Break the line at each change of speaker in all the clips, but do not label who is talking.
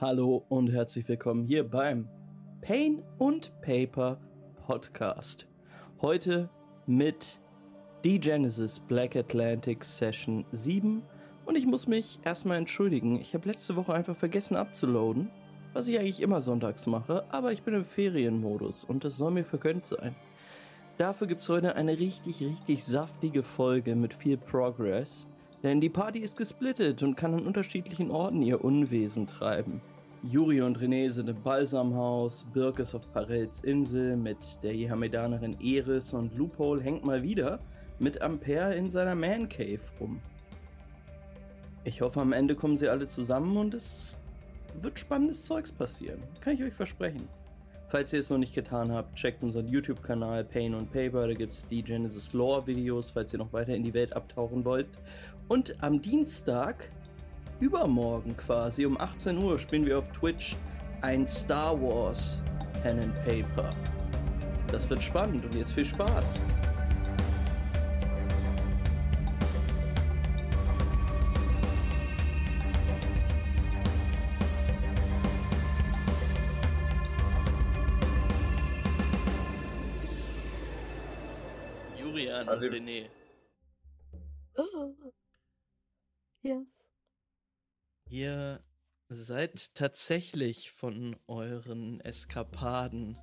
Hallo und herzlich willkommen hier beim Pain und Paper Podcast. Heute mit die Genesis Black Atlantic Session 7 und ich muss mich erstmal entschuldigen. Ich habe letzte Woche einfach vergessen abzuladen, was ich eigentlich immer sonntags mache, aber ich bin im Ferienmodus und das soll mir vergönnt sein. Dafür gibt es heute eine richtig, richtig saftige Folge mit viel Progress denn die Party ist gesplittet und kann an unterschiedlichen Orten ihr Unwesen treiben. Juri und René sind im Balsamhaus, Birk ist auf Parels Insel mit der Jehamedanerin Eris und Loophole hängt mal wieder mit Ampere in seiner Man Cave rum. Ich hoffe, am Ende kommen sie alle zusammen und es wird spannendes Zeugs passieren. Kann ich euch versprechen. Falls ihr es noch nicht getan habt, checkt unseren YouTube-Kanal Pain und Paper, da gibt es die Genesis Lore-Videos, falls ihr noch weiter in die Welt abtauchen wollt. Und am Dienstag, übermorgen quasi, um 18 Uhr, spielen wir auf Twitch ein Star Wars Pen and Paper. Das wird spannend und jetzt viel Spaß. Julian und René. Ihr seid tatsächlich von euren Eskapaden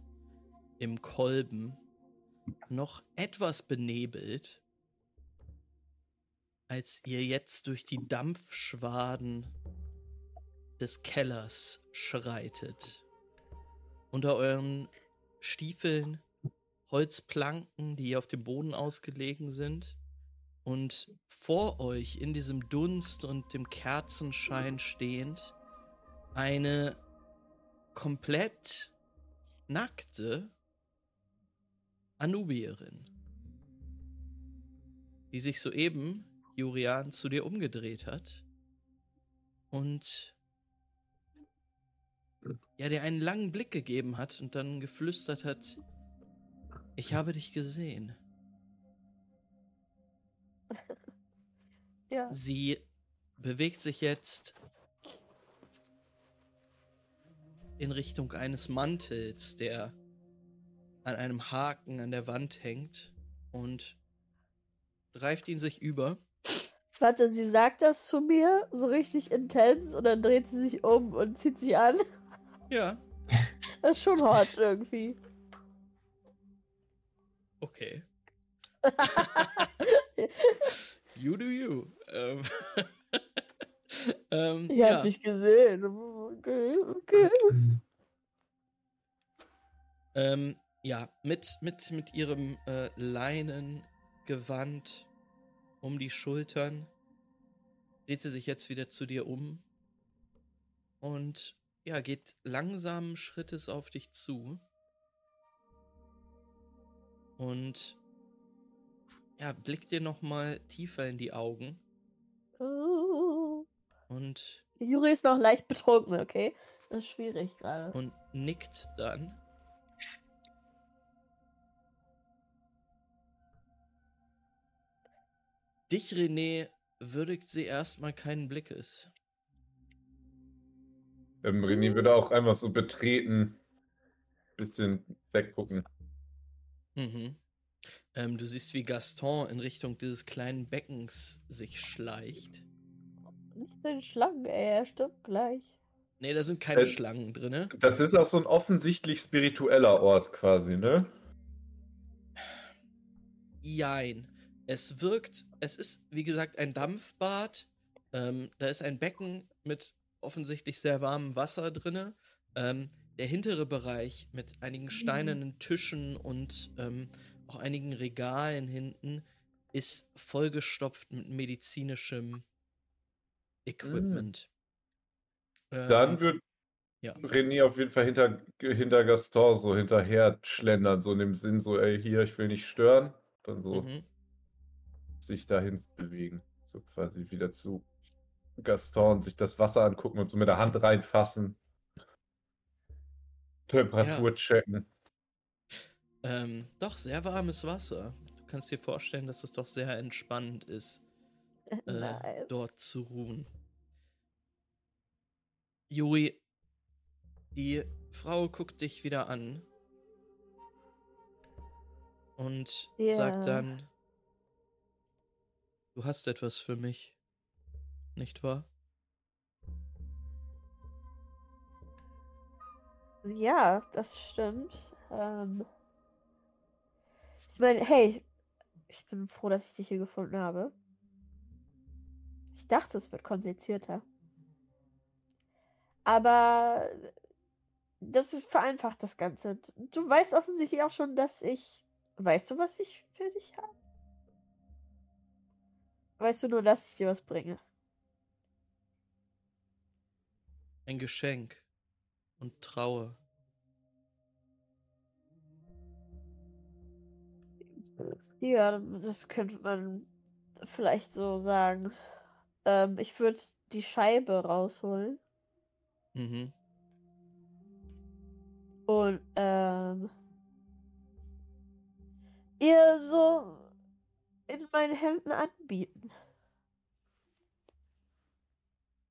im Kolben noch etwas benebelt, als ihr jetzt durch die Dampfschwaden des Kellers schreitet. Unter euren Stiefeln Holzplanken, die auf dem Boden ausgelegen sind. Und vor euch in diesem Dunst und dem Kerzenschein stehend eine komplett nackte Anubierin, die sich soeben, Jurian, zu dir umgedreht hat und ja, dir einen langen Blick gegeben hat und dann geflüstert hat, ich habe dich gesehen.
Ja.
Sie bewegt sich jetzt in Richtung eines Mantels, der an einem Haken an der Wand hängt und greift ihn sich über.
Warte, sie sagt das zu mir so richtig intens und dann dreht sie sich um und zieht sich an.
Ja,
Das ist schon hot irgendwie.
okay. you do you. Ähm, ähm,
Ich
ja.
hab dich gesehen. Okay, okay.
Ähm, ja, mit, mit, mit ihrem äh, Leinengewand um die Schultern dreht sie sich jetzt wieder zu dir um und ja, geht langsamen Schrittes auf dich zu. Und ja, blickt dir nochmal tiefer in die Augen
Oh.
und,
Juri ist noch leicht betrunken, okay? Das ist schwierig gerade.
und nickt dann. Dich, René, würdigt sie erstmal keinen Blickes.
Ähm, René würde auch einfach so betreten, bisschen weggucken.
Mhm. Ähm, du siehst, wie Gaston in Richtung dieses kleinen Beckens sich schleicht.
Nicht so eine Schlangen, ey, er stirbt gleich.
Nee, da sind keine
Äh,
Schlangen drinne.
Das ist auch so ein offensichtlich spiritueller Ort quasi, ne?
Jein. Es wirkt, es ist, wie gesagt, ein Dampfbad. Ähm, da ist ein Becken mit offensichtlich sehr warmem Wasser drinne. Ähm, der hintere Bereich mit einigen steinernen Tischen und ähm, auch einigen Regalen hinten ist vollgestopft mit medizinischem Equipment. Ähm,
Dann wird
ja.
René auf jeden Fall hinter, hinter Gaston so hinterher schlendern, so in dem Sinn, so, ey, hier, ich will nicht stören. Dann so
Mhm.
sich dahin bewegen. So quasi wieder zu Gaston, sich das Wasser angucken und so mit der Hand reinfassen. Temperatur checken.
Ähm, doch, sehr warmes Wasser. Du kannst dir vorstellen, dass es doch sehr entspannend ist, äh,
nice.
dort zu ruhen. Juri, Die Frau guckt dich wieder an und
Ja.
sagt dann, du hast etwas für mich, nicht wahr?
Ja, das stimmt. Ähm, ich meine, hey, ich bin froh, dass ich dich hier gefunden habe. Ich dachte, es wird komplizierter. Aber das ist vereinfacht das Ganze. Du weißt offensichtlich auch schon, dass ich. Weißt du, was ich für dich habe? Weißt du nur, dass ich dir was bringe?
Ein Geschenk und Trauer.
Ja, das könnte man vielleicht so sagen. Ähm, ich würde die Scheibe rausholen
Mhm.
und ähm, ihr so in meinen Händen anbieten.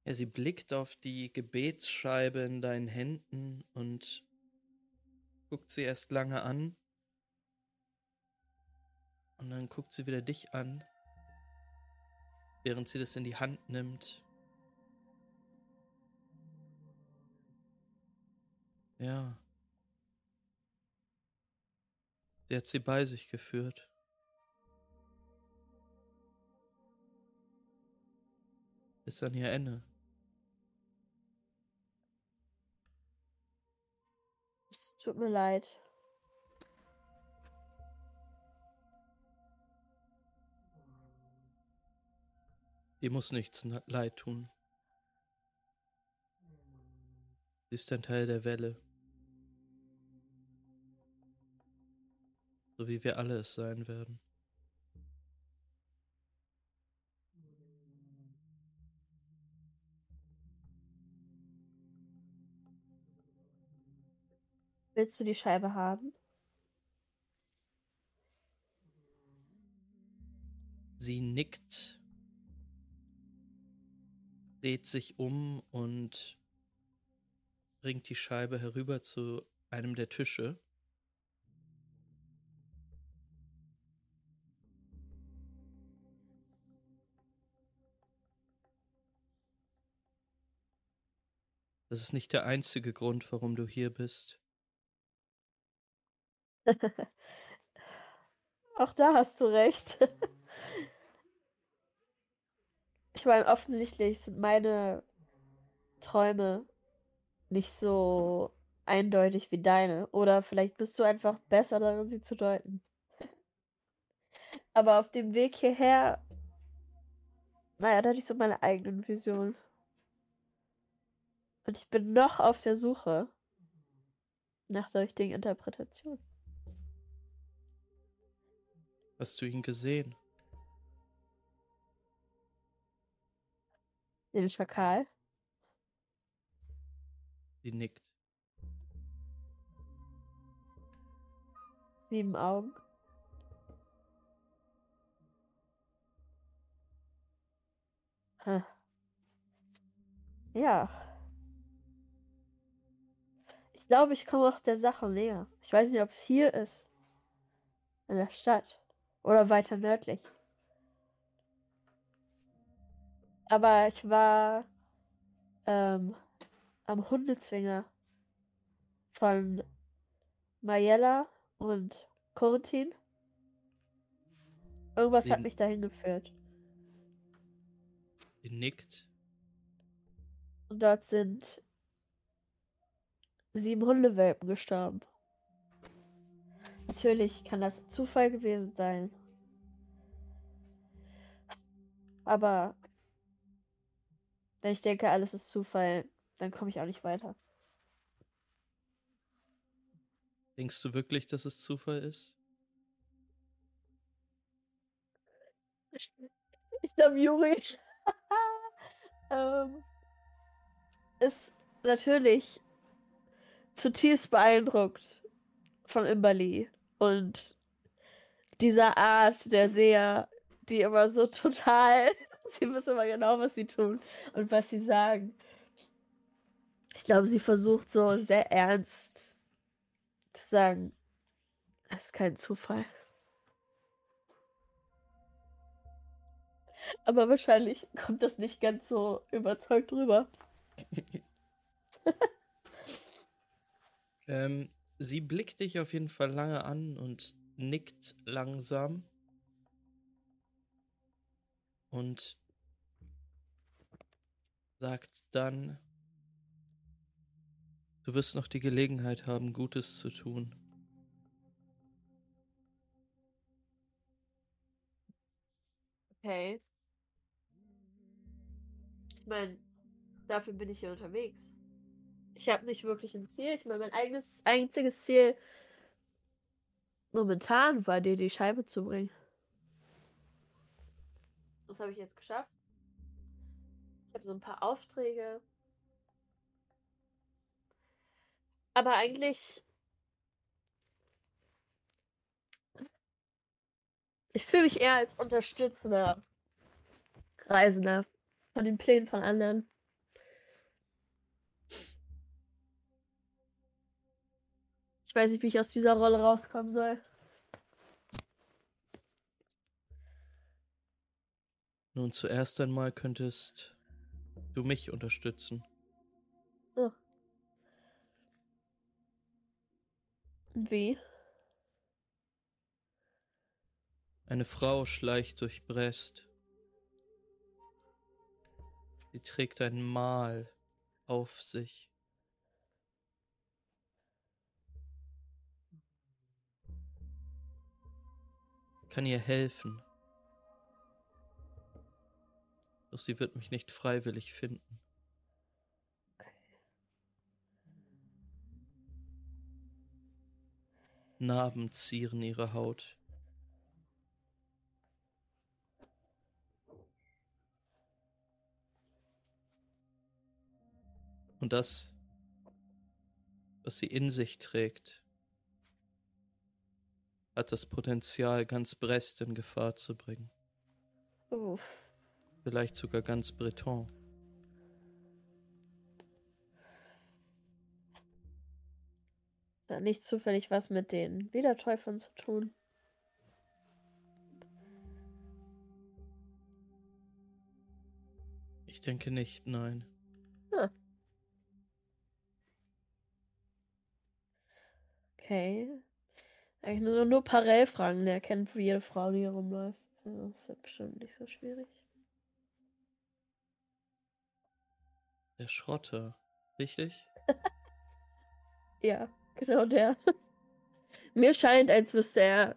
Ja, sie blickt auf die Gebetsscheibe in deinen Händen und guckt sie erst lange an. Und dann guckt sie wieder dich an, während sie das in die Hand nimmt. Ja. Sie hat sie bei sich geführt. Bis an ihr Ende.
Es tut mir leid.
Dir muss nichts leid tun. Sie ist ein Teil der Welle. So wie wir alle es sein werden.
Willst du die Scheibe haben?
Sie nickt, dreht sich um und bringt die Scheibe herüber zu einem der Tische. Das ist nicht der einzige Grund, warum du hier bist.
Auch da hast du recht. Ich meine, offensichtlich sind meine Träume nicht so eindeutig wie deine. Oder vielleicht bist du einfach besser darin, sie zu deuten. Aber auf dem Weg hierher, naja, da hatte ich so meine eigenen Visionen. Und ich bin noch auf der Suche nach der richtigen Interpretation.
Hast du ihn gesehen?
Den Schakal.
Sie nickt.
Sieben Augen. Hm. Ja. Ich glaube, ich komme auch der Sache näher. Ich weiß nicht, ob es hier ist. In der Stadt. Oder weiter nördlich. Aber ich war ähm, am Hundezwinger von Mayella und Corentin. Irgendwas hat mich dahin geführt.
Nickt.
Und dort sind sieben Hundewelpen gestorben. Natürlich kann das Zufall gewesen sein. Aber wenn ich denke, alles ist Zufall, dann komme ich auch nicht weiter.
Denkst du wirklich, dass es Zufall ist?
Ich glaube, Juri ähm, ist natürlich zutiefst beeindruckt von Imberly und dieser Art der Seher, die immer so total, sie wissen immer genau, was sie tun und was sie sagen. Ich glaube, sie versucht so sehr ernst zu sagen, das ist kein Zufall. Aber wahrscheinlich kommt das nicht ganz so überzeugt rüber.
ähm, sie blickt dich auf jeden Fall lange an und nickt langsam. Und sagt dann, du wirst noch die Gelegenheit haben, Gutes zu tun.
Okay. Ich meine, dafür bin ich hier unterwegs. Ich habe nicht wirklich ein Ziel. Ich meine, mein eigenes, einziges Ziel momentan war dir die Scheibe zu bringen. Das habe ich jetzt geschafft. Ich habe so ein paar Aufträge. Aber eigentlich. Ich fühle mich eher als unterstützender Reisender von den Plänen von anderen. Ich weiß nicht, wie ich aus dieser Rolle rauskommen soll.
Nun, zuerst einmal könntest du mich unterstützen.
Oh. Wie?
Eine Frau schleicht durch Brest. Sie trägt ein Mal auf sich. kann ihr helfen. Doch sie wird mich nicht freiwillig finden. Narben zieren ihre Haut. Und das, was sie in sich trägt, hat das Potenzial, ganz Brest in Gefahr zu bringen.
Uff.
Vielleicht sogar ganz Breton.
Hat nicht zufällig was mit den Wiedertäufern zu tun?
Ich denke nicht, nein.
Hm. Okay. Ich muss nur Parell fragen, der kennt, jede Frau, die hier rumläuft. das wird bestimmt nicht so schwierig.
Der Schrotter, richtig?
ja, genau der. Mir scheint, als müsste er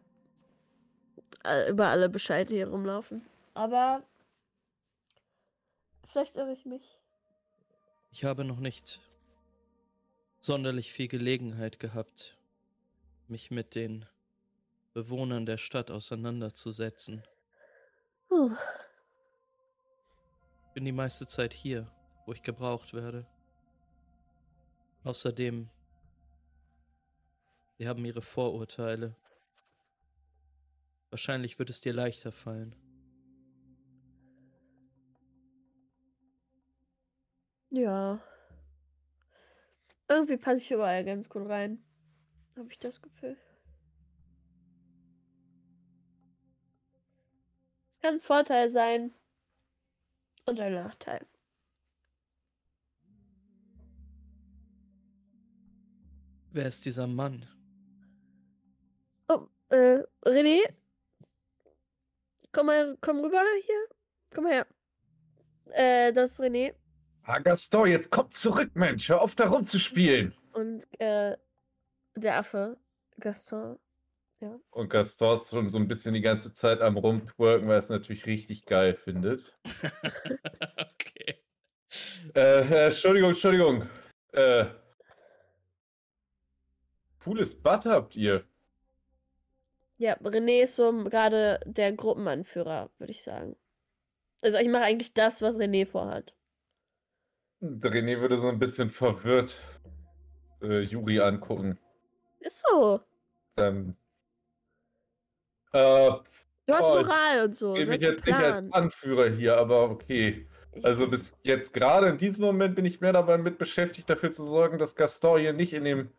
über alle Bescheide hier rumlaufen. Aber vielleicht irre ich mich.
Ich habe noch nicht sonderlich viel Gelegenheit gehabt, mich mit den Bewohnern der Stadt auseinanderzusetzen.
Puh.
Bin die meiste Zeit hier, wo ich gebraucht werde. Außerdem, sie haben ihre Vorurteile. Wahrscheinlich wird es dir leichter fallen.
Ja. Irgendwie passe ich überall ganz gut rein. Habe ich das Gefühl. Es kann ein Vorteil sein und ein Nachteil.
Wer ist dieser Mann?
Oh, äh, René? Komm mal, komm rüber hier. Komm mal her. Äh, das ist René.
Ah, Gaston, jetzt komm zurück, Mensch. Hör auf, da rumzuspielen.
Und, äh, der Affe, Gaston. Ja.
Und Gaston ist schon so ein bisschen die ganze Zeit am Rumtwerken, weil er es natürlich richtig geil findet.
okay.
Äh, äh, Entschuldigung, Entschuldigung. Äh, cooles Bad habt ihr.
Ja, René ist so gerade der Gruppenanführer, würde ich sagen. Also ich mache eigentlich das, was René vorhat.
René würde so ein bisschen verwirrt äh, Juri angucken.
Ist so.
Dann, äh,
Du hast
Oh,
Moral und so.
ich
einen
jetzt nicht als. Anführer hier, aber okay. Also bis jetzt gerade in diesem Moment bin ich mehr dabei mit beschäftigt, dafür zu sorgen, dass Gaston hier nicht in dem,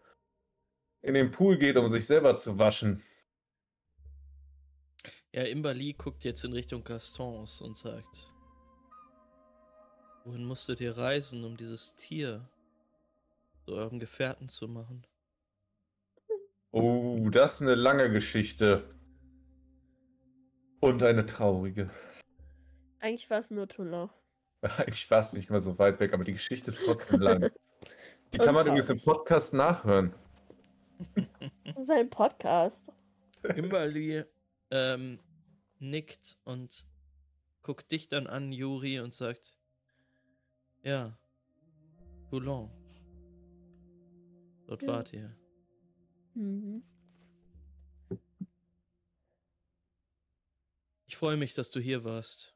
in den Pool geht, um sich selber zu waschen.
Ja, Imberly guckt jetzt in Richtung Gastons und sagt: Wohin musstet ihr reisen, um dieses Tier zu eurem Gefährten zu machen?
Oh, das ist eine lange Geschichte. Und eine traurige.
Eigentlich war es nur Toulon.
Eigentlich war es nicht mal so weit weg, aber die Geschichte ist trotzdem lang. Die kann man übrigens im. Podcast nachhören.
Das ist ein Podcast.
Imberly ähm, nickt und guckt dich dann an, Juri, und sagt: Ja, Toulon. Dort
Ja.
wart ihr.
Mhm.
Ich freue mich, dass du hier warst.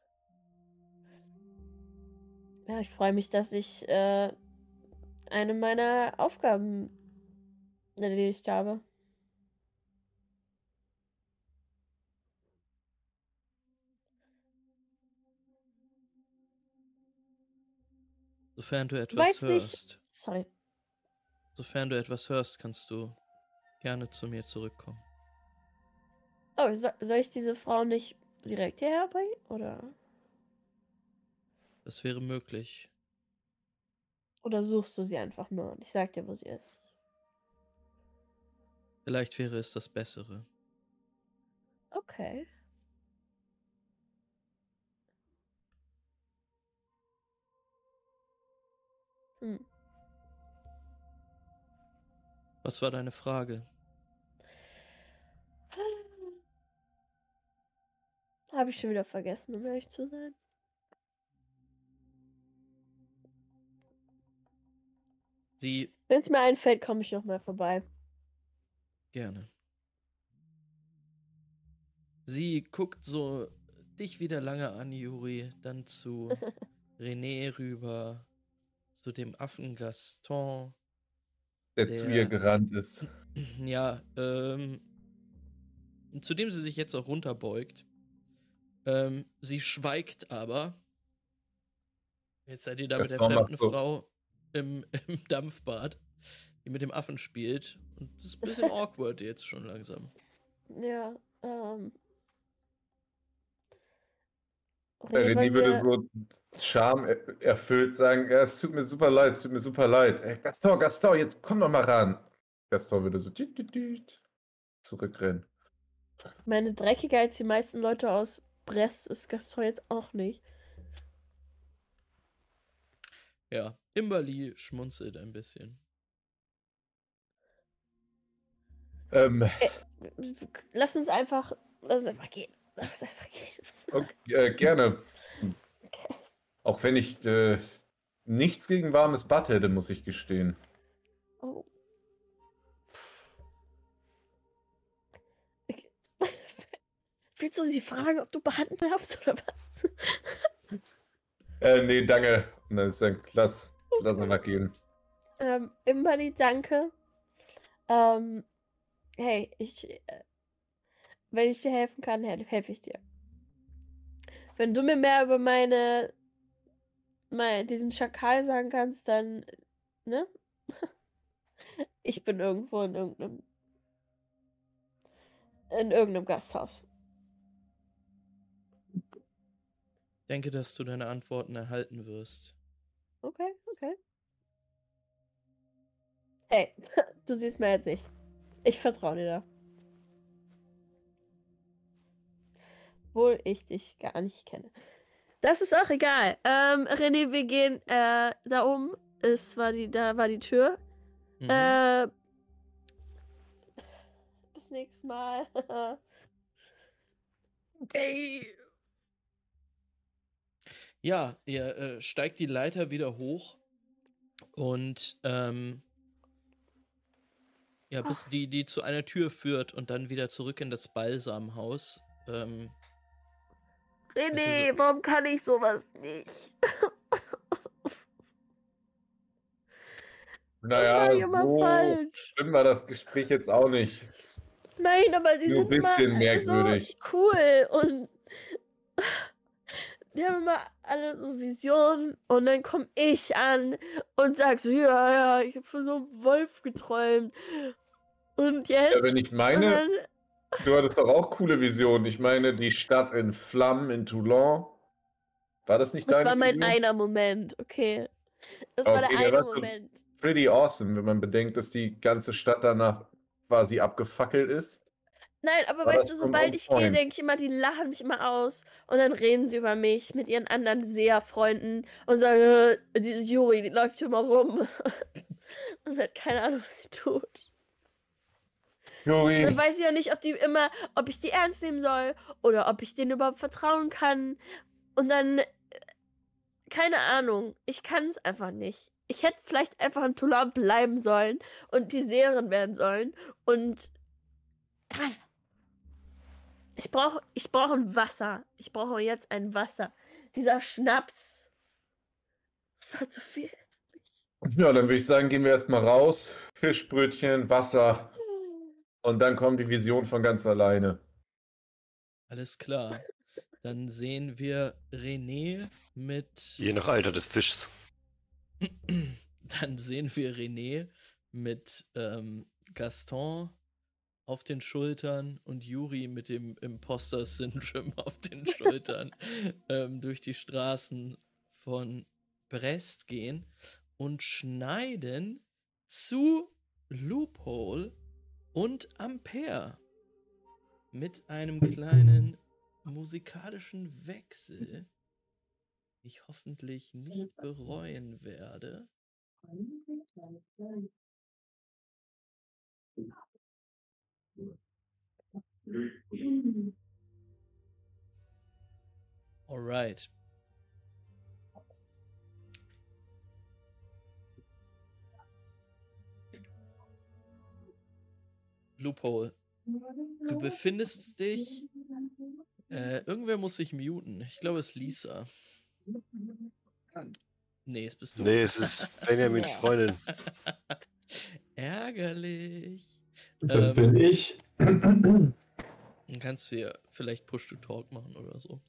Ja, ich freue mich, dass ich äh, eine meiner Aufgaben erledigt habe.
Sofern du etwas
Weiß nicht.
hörst,
Sorry.
sofern du etwas hörst, kannst du gerne zu mir zurückkommen.
Oh, so, soll ich diese Frau nicht direkt hierher bringen? Oder,
Das wäre möglich.
oder suchst du sie einfach nur und ich sag dir, wo sie ist?
Vielleicht wäre es das Bessere.
Okay. Hm.
Was war deine Frage?
Habe ich schon wieder vergessen, um ehrlich zu sein. Wenn es mir einfällt, komme ich noch mal vorbei.
Gerne. Sie guckt so dich wieder lange an, Juri, dann zu René rüber, zu dem Affen Gaston.
Der zu
Der-
ihr gerannt ist.
Ja, ähm, zu dem sie sich jetzt auch runterbeugt. Ähm, sie schweigt aber. Jetzt seid ihr da mit der fremden
so.
Frau im, im Dampfbad, die mit dem Affen spielt. Und das ist ein bisschen awkward jetzt schon langsam.
Ja, ähm.
Äh, René würde so Scham er- erfüllt sagen, ja, es tut mir super leid, es tut mir super leid. Ey, Gaston, Gaston, jetzt komm doch mal ran. Gaston würde so düt, düt, düt, zurückrennen.
meine dreckiger als die meisten Leute aus Brest ist Gaston jetzt auch nicht.
Ja, Imberly schmunzelt ein bisschen.
Ähm,
Lass uns einfach. Lass uns einfach gehen. Lass uns einfach gehen.
okay, äh, gerne.
Okay.
Auch wenn ich äh, nichts gegen warmes Bad hätte, muss ich gestehen.
Oh. Willst du sie fragen, ob du behandeln darfst oder was?
Äh, nee, danke. Dann ist dann klasse. Lass uns mal gehen.
Ähm, Imbali, danke. Ähm, hey, ich, äh, wenn ich dir helfen kann, hel- helfe ich dir. Wenn du mir mehr über meine, mein, diesen Schakal sagen kannst, dann, ne? Ich bin irgendwo in irgendeinem, in irgendeinem Gasthaus.
Ich denke, dass du deine Antworten erhalten wirst.
Okay, okay. Hey, du siehst mir jetzt nicht. Ich vertraue dir da. Obwohl ich dich gar nicht kenne. Das ist auch egal. Ähm, René, wir gehen äh, da um. Es war die, da war die Tür.
Mhm.
Äh, bis nächstes Mal.
Ey. Ja, ihr äh, steigt die Leiter wieder hoch und ähm, ja, bis die, die zu einer Tür führt und dann wieder zurück in das Balsamhaus. Ähm,
René,
Also
warum kann ich sowas nicht?
Naja, so
falsch.
schlimm war das Gespräch jetzt auch nicht.
Nein, aber die
Nur ein
sind
bisschen
immer
merkwürdig.
so cool und die haben immer alle so Visionen und dann komme ich an und sag so, ja, ja, ich habe von so einem Wolf geträumt. Und jetzt.
Ja, wenn ich meine, du hattest doch auch coole Visionen. Ich meine, die Stadt in Flammen in Toulon. War das nicht
das
deine
war mein
Vision?
einer Moment, okay. Das war
Okay,
der
der
eine
war
Moment.
Pretty awesome, wenn man bedenkt, dass die ganze Stadt danach quasi abgefackelt ist.
Nein, aber
War
weißt
das
du, sobald ich gehe, denke ich immer, die lachen mich immer aus und dann reden sie über mich mit ihren anderen Seherfreunden und sagen, äh, diese Juri, die läuft hier mal rum und hat keine Ahnung, was sie tut. Dann
Juri,
weiß ich ja nicht, ob die immer, ob ich die ernst nehmen soll oder ob ich denen überhaupt vertrauen kann. Und dann, äh, keine Ahnung, ich kann es einfach nicht. Ich hätte vielleicht einfach in Toulon bleiben sollen und die Serien werden sollen. Und ich brauche ich brauche ein Wasser. Ich brauche jetzt ein Wasser. Dieser Schnaps. Das war zu viel.
ja, dann würde ich sagen, gehen wir erstmal raus. Fischbrötchen, Wasser und dann kommt die Vision von ganz alleine.
Alles klar. Dann sehen wir René mit.
Je nach Alter des Fischs.
Dann sehen wir René mit ähm, Gaston auf den Schultern und Juri mit dem Imposter-Syndrom auf den Schultern ähm, durch die Straßen von Brest gehen und schneiden zu Loophole und Ampere mit einem kleinen musikalischen Wechsel, den ich hoffentlich nicht bereuen werde. Alright. Loophole. Du befindest dich. Äh, irgendwer muss sich muten. Ich glaube, es ist Lisa. Nee, es bist du.
Nee, es ist Benjamins Freundin.
Ärgerlich.
Das
Ähm,
bin ich.
Dann kannst du ja vielleicht Push-to-Talk machen oder so.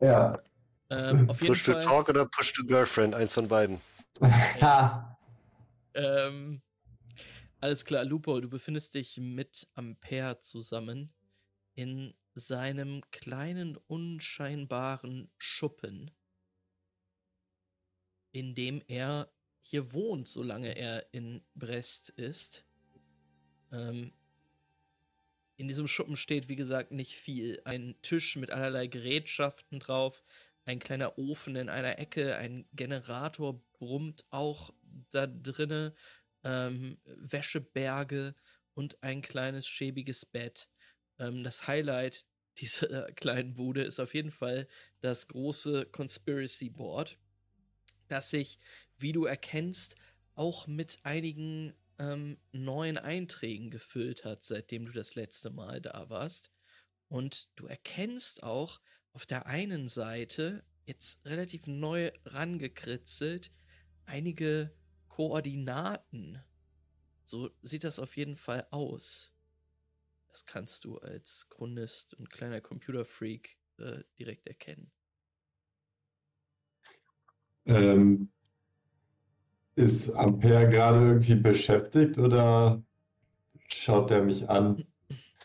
ja.
Ähm, auf jeden
Push to
Fall.
Talk oder Push to Girlfriend? Eins von beiden.
Ha.
Ähm, alles klar, Lupo, du befindest dich mit Ampere zusammen in seinem kleinen, unscheinbaren Schuppen, in dem er hier wohnt, solange er in Brest ist. Ähm, in diesem Schuppen steht, wie gesagt, nicht viel. Ein Tisch mit allerlei Gerätschaften drauf, ein kleiner Ofen in einer Ecke, ein Generator brummt auch da drinne, ähm, Wäscheberge und ein kleines schäbiges Bett. Ähm, das Highlight dieser kleinen Bude ist auf jeden Fall das große Conspiracy Board, das sich, wie du erkennst, auch mit einigen ähm, neuen Einträgen gefüllt hat, seitdem du das letzte Mal da warst. Und du erkennst auch auf der einen Seite, jetzt relativ neu rangekritzelt, einige Koordinaten. So sieht das auf jeden Fall aus. Das kannst du als Chronist und kleiner Computerfreak äh, direkt erkennen.
Ähm, ist Ampere gerade irgendwie beschäftigt oder schaut er mich an?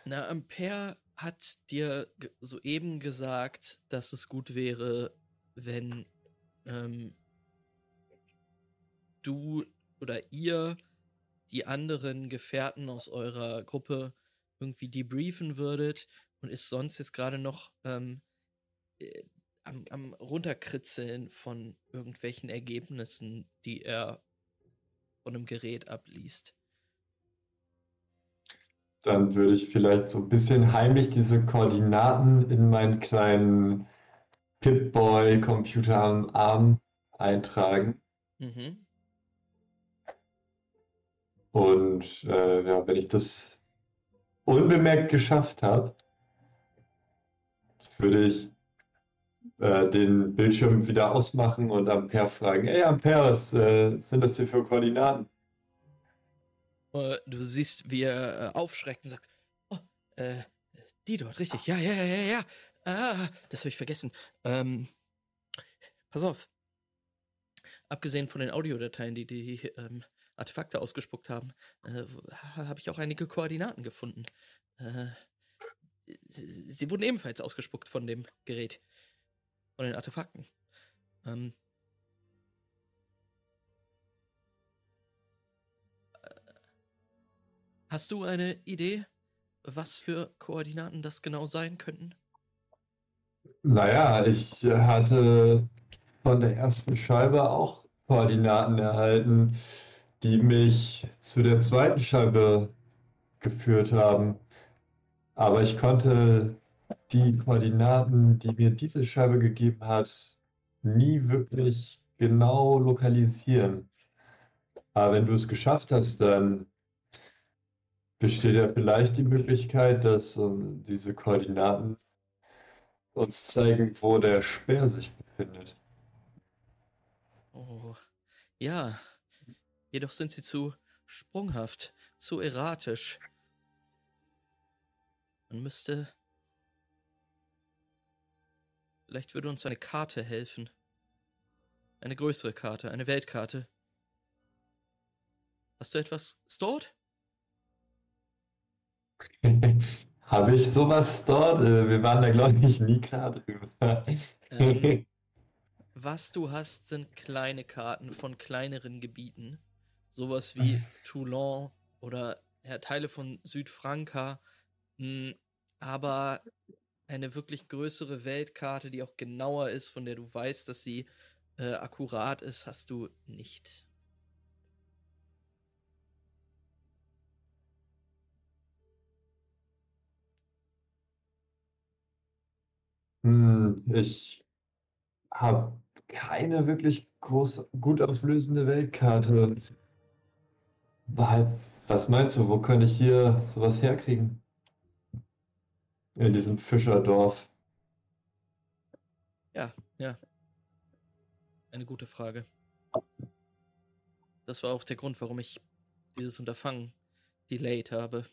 Na, Ampere hat dir soeben gesagt, dass es gut wäre, wenn ähm, du oder ihr die anderen Gefährten aus eurer Gruppe irgendwie debriefen würdet und ist sonst jetzt gerade noch ähm, äh, am, am runterkritzeln von irgendwelchen Ergebnissen, die er von einem Gerät abliest.
Dann würde ich vielleicht so ein bisschen heimlich diese Koordinaten in meinen kleinen Pip-Boy-Computer am Arm eintragen.
Mhm.
Und äh, ja, wenn ich das unbemerkt geschafft habe, würde ich äh, den Bildschirm wieder ausmachen und Ampere fragen, ey Ampere, was äh, sind das hier für Koordinaten?
Äh, du siehst, wie er äh, aufschreckt und sagt, oh, äh, die dort, richtig, ja, ja, ja, ja, ja. Ah, das habe ich vergessen. Ähm, pass auf. Abgesehen von den Audiodateien, die die ähm, Artefakte ausgespuckt haben, äh, habe ich auch einige Koordinaten gefunden. Äh, sie, sie wurden ebenfalls ausgespuckt von dem Gerät, von den Artefakten. Ähm, äh, Hast du eine Idee, was für Koordinaten das genau sein könnten?
Naja, ich hatte von der ersten Scheibe auch Koordinaten erhalten, die mich zu der zweiten Scheibe geführt haben. Aber ich konnte die Koordinaten, die mir diese Scheibe gegeben hat, nie wirklich genau lokalisieren. Aber wenn du es geschafft hast, dann besteht ja vielleicht die Möglichkeit, dass äh, diese Koordinaten uns zeigen, wo der Speer sich befindet.
Oh, ja. Jedoch sind sie zu sprunghaft, zu erratisch. Man müsste. Vielleicht würde uns eine Karte helfen. Eine größere Karte, eine Weltkarte. Hast du etwas stored?
Habe ich sowas dort? Äh, Wir waren da, glaube ich, nie klar drüber.
Ähm, Was du hast, sind kleine Karten von kleineren Gebieten. Sowas wie Toulon oder ja, Teile von Südfranka. Mm, Aber eine wirklich größere Weltkarte, die auch genauer ist, von der du weißt, dass sie äh, akkurat ist, hast du nicht.
Hm, ich habe keine wirklich groß gut auflösende Weltkarte. Wa- Was meinst du, wo kann ich hier sowas herkriegen? In diesem Fischerdorf.
Ja, ja. Eine gute Frage. Das war auch der Grund, warum ich dieses Unterfangen delayed habe.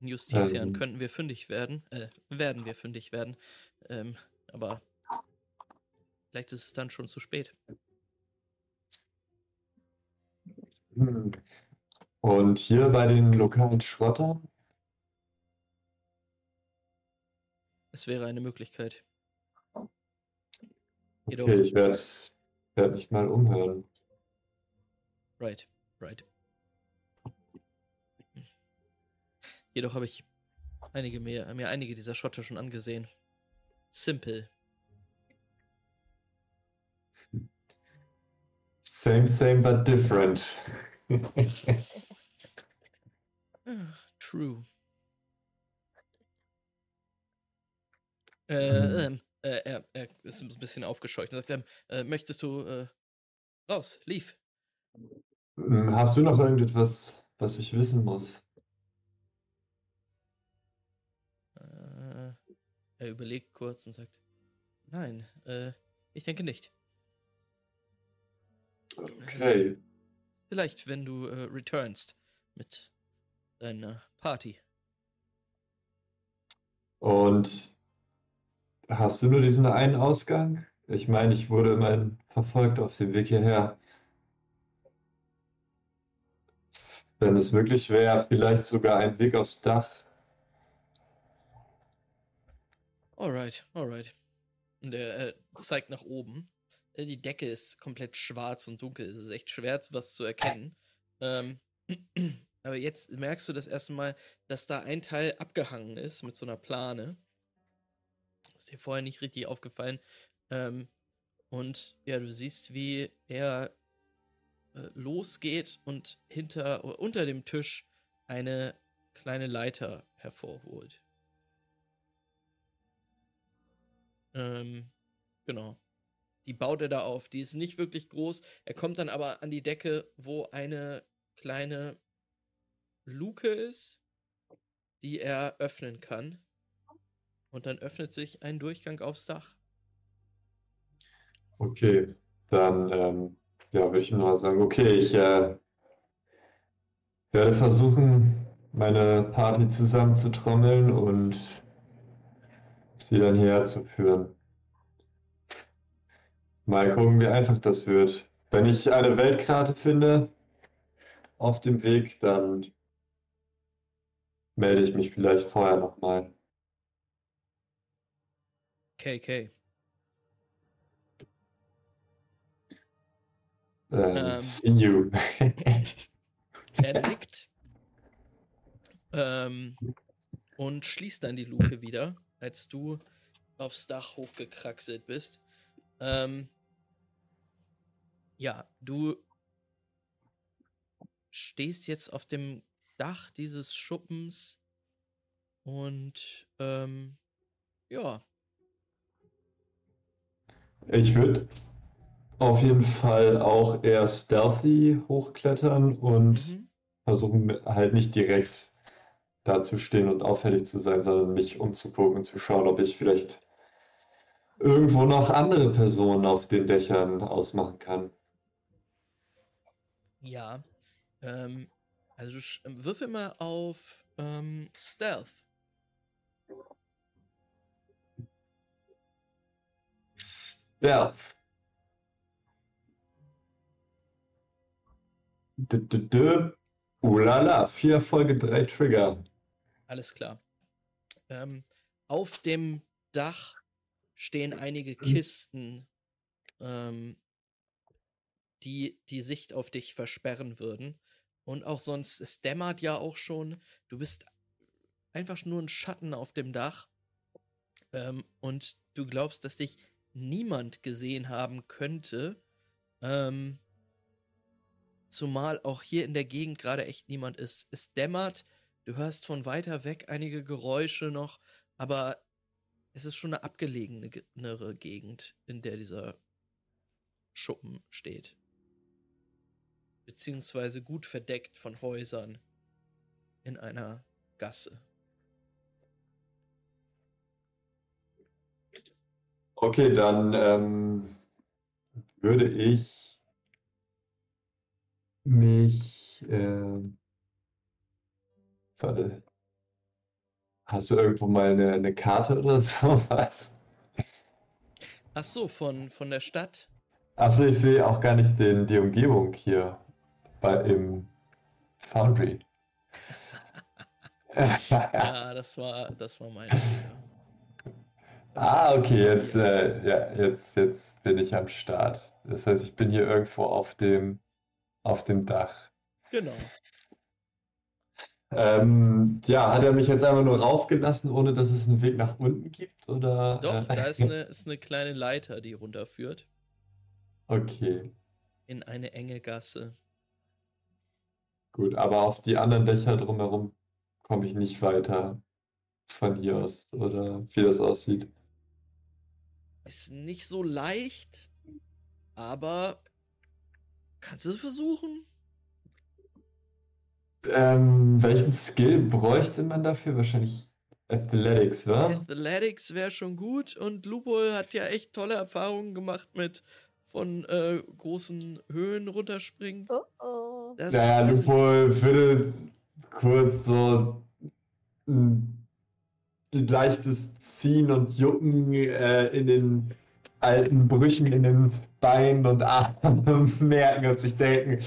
In Justitian
Ähm.
könnten wir fündig werden, äh, werden wir fündig werden, ähm, aber vielleicht ist es dann schon zu spät.
Hm. Und hier bei den lokalen Schrottern?
Es wäre eine Möglichkeit. Jedoch,
Okay, ich werde werd mich mal umhören.
right, right. Jedoch habe ich einige mir, mir einige dieser Schotter schon angesehen. Simple.
Same, same, but different.
True. Äh,
Hm.
ähm, äh, er, er ist ein bisschen aufgescheucht und sagt, ähm, äh, möchtest du äh, raus, lief.
Hm, Hast du noch irgendetwas, was ich wissen muss?
Äh, er überlegt kurz und sagt, nein, äh, ich denke nicht.
Okay.
Vielleicht, wenn du äh, returnst mit deiner Party.
Und hast du nur diesen einen Ausgang? Ich meine, ich wurde immerhin verfolgt auf dem Weg hierher. Wenn es möglich wäre, vielleicht sogar ein Weg aufs Dach.
Alright, alright. Und er äh, zeigt nach oben. Äh, Die Decke ist komplett schwarz und dunkel. Es ist echt schwer, was zu erkennen. Ähm, aber jetzt merkst du das erste Mal, dass da ein Teil abgehangen ist mit so einer Plane. Ist dir vorher nicht richtig aufgefallen. Ähm, und ja, du siehst, wie er äh, losgeht und hinter oder unter dem Tisch eine kleine Leiter hervorholt. Ähm, genau. Die baut er da auf. Die ist nicht wirklich groß. Er kommt dann aber an die Decke, wo eine kleine Luke ist, die er öffnen kann. Und dann öffnet sich ein Durchgang aufs Dach.
Okay, dann ähm, ja, würde ich nur sagen, okay, ich äh, werde versuchen, meine Party zusammenzutrommeln und sie dann hierher zu führen. Mal gucken, wie einfach das wird. Wenn ich eine Weltkarte finde auf dem Weg, dann melde ich mich vielleicht vorher nochmal.
KK.
Ähm,
Ähm.
see you.
Er nickt ähm, und schließt dann die Luke wieder, als du aufs Dach hochgekraxelt bist. Ähm, ja, du stehst jetzt auf dem Dach dieses Schuppens und ähm, ja,
Ich würde auf jeden Fall auch eher stealthy hochklettern und
mhm.
versuchen halt nicht direkt da zu stehen und auffällig zu sein, sondern mich umzugucken und zu schauen, ob ich vielleicht irgendwo noch andere Personen auf den Dächern ausmachen kann.
ja. Ähm, also würfel mal auf ähm, Stealth.
Stealth. D -d -d Ulala, vier Erfolge, drei Trigger.
Alles klar. Ähm, auf dem Dach stehen einige Kisten, ähm, die die Sicht auf dich versperren würden. Und auch sonst, es dämmert ja auch schon. Du bist einfach nur ein Schatten auf dem Dach. Ähm, und du glaubst, dass dich niemand gesehen haben könnte. Ähm, zumal auch hier in der Gegend gerade echt niemand ist. Es dämmert. Du hörst von weiter weg einige Geräusche noch, aber es ist schon eine abgelegenere Gegend, in der dieser Schuppen steht. Beziehungsweise gut verdeckt von Häusern in einer Gasse.
Okay, dann ähm, würde ich mich. ähm, warte. Hast du irgendwo mal eine, eine Karte oder sowas?
Ach so, von, von der Stadt?
Achso, ich sehe auch gar nicht den, die Umgebung hier bei, im Foundry.
Ja, das war, das war mein Fehler.
Ah, okay, jetzt, äh, ja, jetzt, jetzt bin ich am Start. Das heißt, ich bin hier irgendwo auf dem, auf dem Dach.
Genau.
Ähm, ja, hat er mich jetzt einfach nur raufgelassen, ohne dass es einen Weg nach unten gibt? Oder?
Doch,
äh,
da ist eine, ist eine kleine Leiter, die runterführt
Okay,
in eine enge Gasse.
gut, aber auf die anderen Dächer drumherum komme ich nicht weiter von hier aus, oder wie das aussieht.
Ist nicht so leicht, aber kannst du es versuchen?
Ähm, welchen Skill bräuchte man dafür? Wahrscheinlich Athletics, wa?
Athletics wäre schon gut und Lupo hat ja echt tolle Erfahrungen gemacht mit von äh, großen Höhen runterspringen.
Oh oh.
Das,
Naja,
das-
Lupo würde kurz so ein leichtes Ziehen und Jucken äh, in den alten Brüchen in den Beinen und Armen merken und sich denken,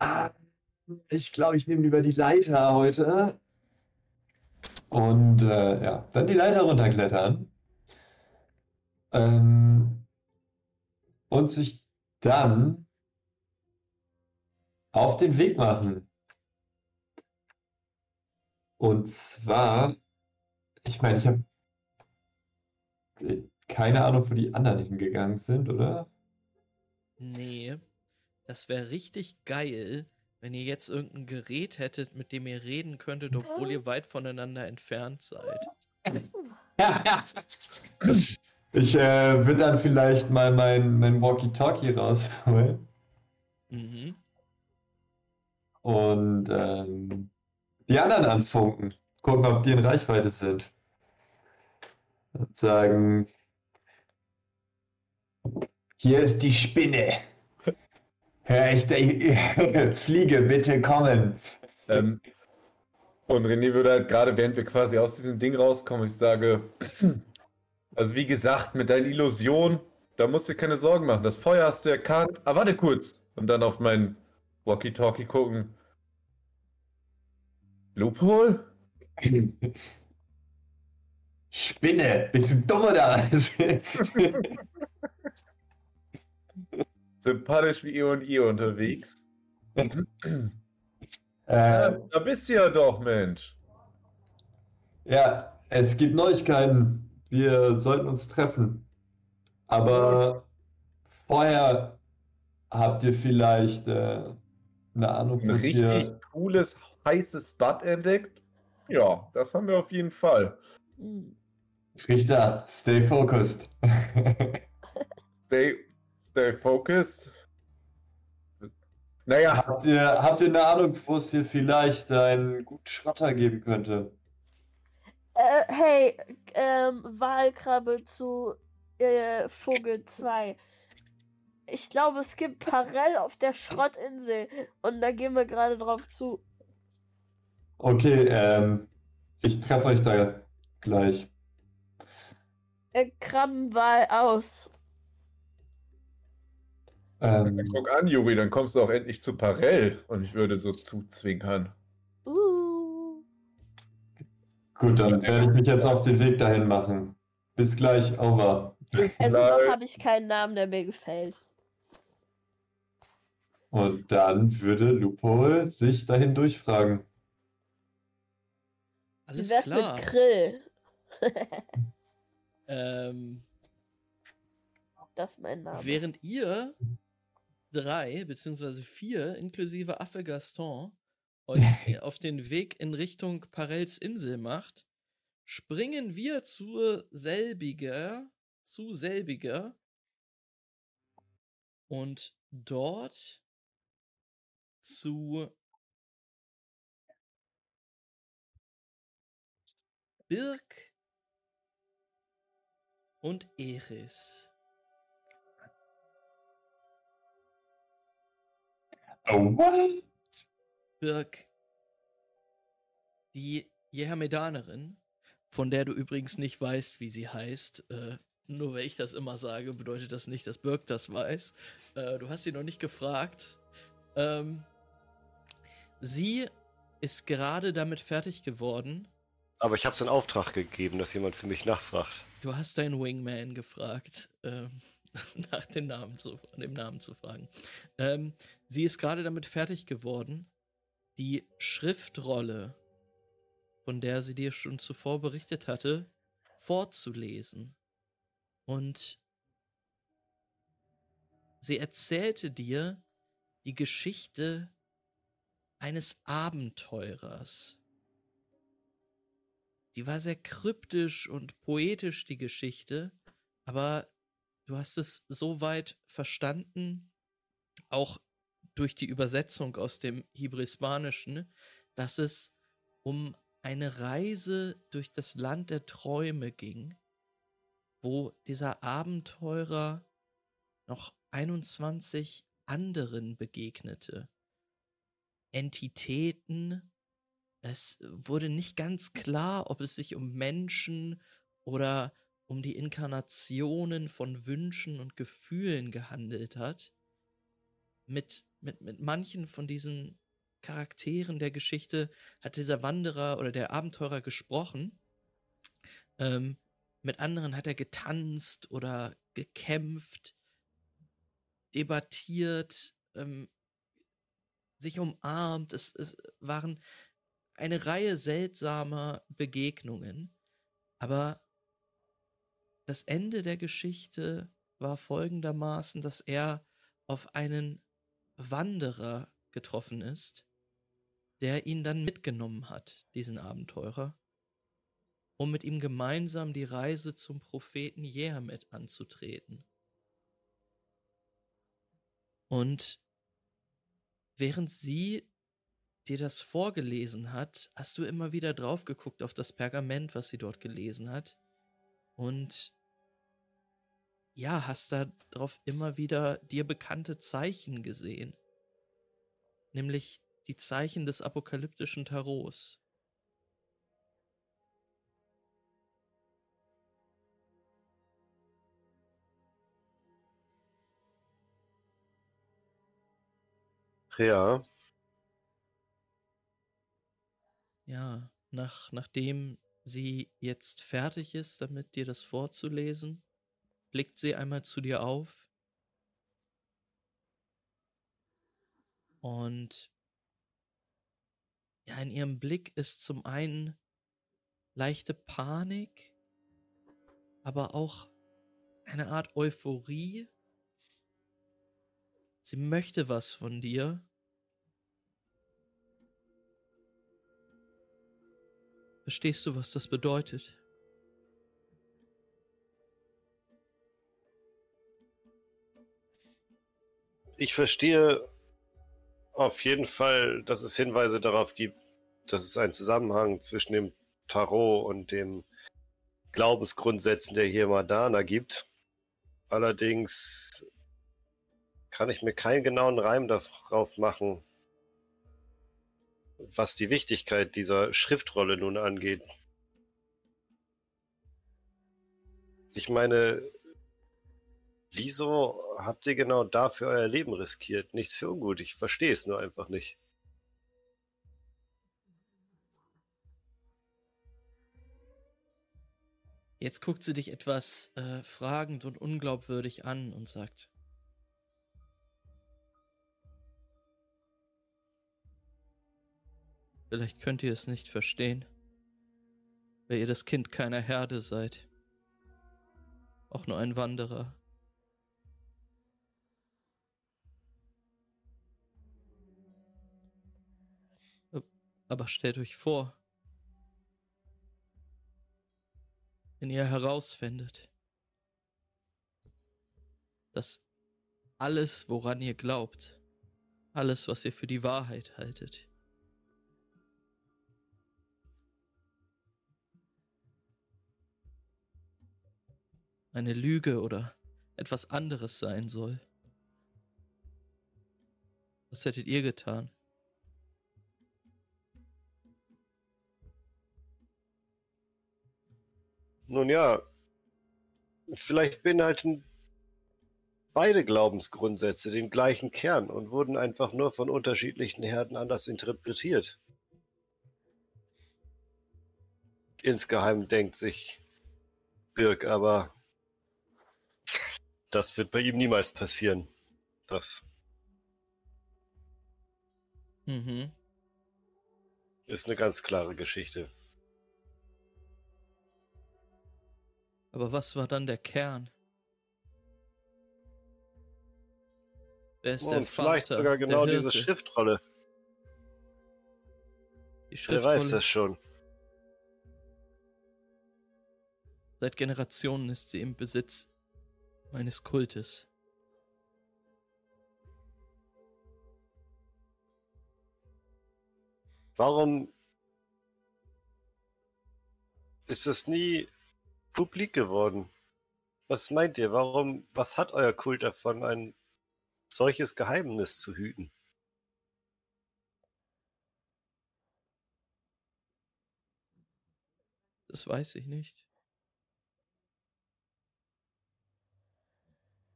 ah, ich glaube, ich nehme lieber die Leiter heute. Und äh, ja, dann die Leiter runterklettern. Ähm, und sich dann auf den Weg machen. Und zwar, ich meine, ich habe keine Ahnung, wo die anderen hingegangen sind, oder?
Nee, das wäre richtig geil, wenn ihr jetzt irgendein Gerät hättet, mit dem ihr reden könntet, obwohl ihr weit voneinander entfernt seid.
Ich äh, würde dann vielleicht mal mein, mein Walkie-Talkie rausholen
Mhm.
und ähm, die anderen anfunken. Gucken, ob die in Reichweite sind. Und sagen, hier ist die Spinne. Hör ich, Fliege, bitte kommen.
Ähm, Und René würde halt gerade, während wir quasi aus diesem Ding rauskommen, ich sage, also wie gesagt, mit deinen Illusionen, da musst du dir keine Sorgen machen. Das Feuer hast du erkannt. Ah, warte kurz. Und dann auf mein Walkie-Talkie gucken. Loophole?
Spinne, bist du dumm oder was?
Sympathisch wie eh und je unterwegs.
äh,
da bist du ja doch, Mensch.
ja, es gibt Neuigkeiten. Wir sollten uns treffen. Aber vorher habt ihr vielleicht äh, eine Ahnung,
Ein richtig
ihr.
cooles, heißes Bad entdeckt. Ja, das haben wir auf jeden Fall.
Hm.
Richter, stay focused.
Stay, stay focused. Naja,
Habt ihr, habt ihr eine Ahnung, wo es hier vielleicht einen guten Schrotter geben könnte?
Äh, hey, ähm, Wahlkrabbe zu äh, Vogel 2. Ich glaube, es gibt Parell auf der Schrottinsel und da gehen wir gerade drauf zu.
Okay, ähm, ich treffe euch da gleich.
Äh, Krabbenwahl aus.
Ähm,
guck an, Juri, dann kommst du auch endlich zu Parell. Und ich würde so zuzwinkern.
Uh.
gut, dann werde ich mich jetzt auf den Weg dahin machen. Bis gleich, over.
Bis
Also noch habe ich keinen Namen, der mir gefällt.
Und dann würde Lupol sich dahin durchfragen.
Wie
Alles
wär's
klar.
mit Krill?
Ähm,
Das ist mein Name.
während ihr drei beziehungsweise vier inklusive Affe Gaston euch auf den Weg in Richtung Parels Insel macht, springen wir zur selbiger, zu selbiger und dort zu Birk und Eris.
Oh, what?
Birk, die Jehamedanerin, von der du übrigens nicht weißt, wie sie heißt, äh, nur weil ich das immer sage, bedeutet das nicht, dass Birk das weiß. Äh, du hast sie noch nicht gefragt. Ähm, sie ist gerade damit fertig geworden.
Aber ich habe einen Auftrag gegeben, dass jemand für mich nachfragt.
Du hast deinen Wingman gefragt, ähm, nach den Namen zu, dem Namen zu fragen. Ähm, sie ist gerade damit fertig geworden, die Schriftrolle, von der sie dir schon zuvor berichtet hatte, vorzulesen. Und sie erzählte dir die Geschichte eines Abenteurers. Die war sehr kryptisch und poetisch, die Geschichte, aber du hast es so weit verstanden, auch durch die Übersetzung aus dem Hebräispanischen, dass es um eine Reise durch das Land der Träume ging, wo dieser Abenteurer noch 21 anderen begegnete. Entitäten, es wurde nicht ganz klar, ob es sich um Menschen oder um die Inkarnationen von Wünschen und Gefühlen gehandelt hat. Mit, mit, mit manchen von diesen Charakteren der Geschichte hat dieser Wanderer oder der Abenteurer gesprochen. Ähm, mit anderen hat er getanzt oder gekämpft, debattiert, ähm, sich umarmt. Es, es waren eine Reihe seltsamer Begegnungen. Aber das Ende der Geschichte war folgendermaßen, dass er auf einen Wanderer getroffen ist, der ihn dann mitgenommen hat, diesen Abenteurer, um mit ihm gemeinsam die Reise zum Propheten Jehamed anzutreten. Und während sie dir das vorgelesen hat, hast du immer wieder drauf geguckt auf das Pergament, was sie dort gelesen hat. Und ja, hast da drauf immer wieder dir bekannte Zeichen gesehen. Nämlich die Zeichen des apokalyptischen Tarots.
Ja.
Ja, nach, nachdem sie jetzt fertig ist, damit dir das vorzulesen, blickt sie einmal zu dir auf und ja, in ihrem Blick ist zum einen leichte Panik, aber auch eine Art Euphorie. Sie möchte was von dir. Verstehst du, was das bedeutet?
Ich verstehe auf jeden Fall, dass es Hinweise darauf gibt, dass es einen Zusammenhang zwischen dem Tarot und dem Glaubensgrundsätzen der hier Madana gibt. Allerdings kann ich mir keinen genauen Reim darauf machen, was die Wichtigkeit dieser Schriftrolle nun angeht. Ich meine, wieso habt ihr genau dafür euer Leben riskiert? Nichts für ungut, ich verstehe es nur einfach nicht.
Jetzt guckt sie dich etwas äh, fragend und unglaubwürdig an und sagt, Vielleicht könnt ihr es nicht verstehen, weil ihr das Kind keiner Herde seid. Auch nur ein Wanderer. Aber stellt euch vor, wenn ihr herausfindet, dass alles, woran ihr glaubt, alles, was ihr für die Wahrheit haltet, eine Lüge oder etwas anderes sein soll. Was hättet ihr getan?
Nun ja, vielleicht beinhalten beide Glaubensgrundsätze den gleichen Kern und wurden einfach nur von unterschiedlichen Herden anders interpretiert. Insgeheim denkt sich Birk aber, das wird bei ihm niemals passieren. Das
Mhm.
ist eine ganz klare Geschichte.
Aber was war dann der Kern? Wer ist der
Und vielleicht
Vater?
sogar genau diese? Schriftrolle.
Die
Wer weiß
Schriftrolle.
das schon.
Seit Generationen ist sie im Besitz meines Kultes.
Warum ist es nie publik geworden? Was meint ihr? Warum, was hat euer Kult davon, ein solches Geheimnis zu hüten?
Das weiß ich nicht.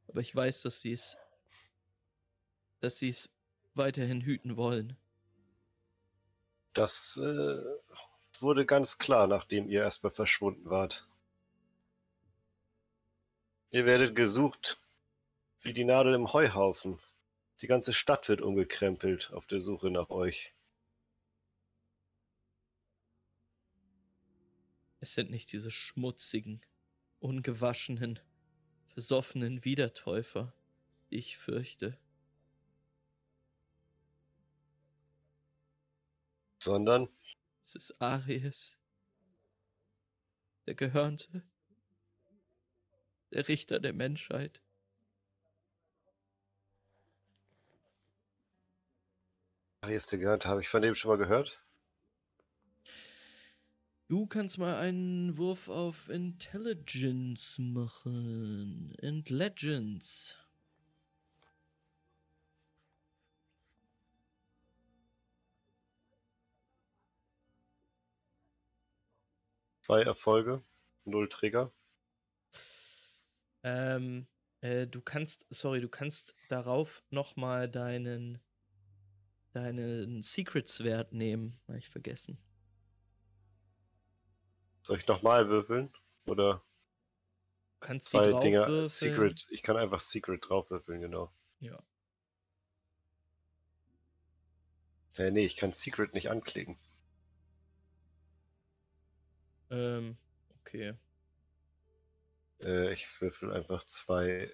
Aber ich weiß, dass sie es, dass sie es weiterhin hüten wollen.
Das äh, wurde ganz klar, nachdem ihr erstmal verschwunden wart. Ihr werdet gesucht wie die Nadel im Heuhaufen. Die ganze Stadt wird umgekrempelt auf der Suche nach euch.
Es sind nicht diese schmutzigen, ungewaschenen, versoffenen Wiedertäufer, die ich fürchte.
Sondern
Es ist Aries, der Gehörnte, der Richter der Menschheit.
Arias der gehört, habe ich von dem schon mal gehört?
Du kannst mal einen Wurf auf Intelligence machen. Legends.
Zwei Erfolge, null Trigger.
Ähm, äh, du kannst, sorry, du kannst darauf nochmal deinen deinen Secrets-Wert nehmen. Habe ich vergessen.
Soll ich nochmal würfeln? Oder
Du kannst die
zwei Dinger
draufwürfeln.
Secret? Ich kann einfach Secret draufwürfeln, genau.
Ja.
Äh, nee, ich kann Secret nicht anklicken.
Ähm, okay.
Äh, ich würfel einfach zwei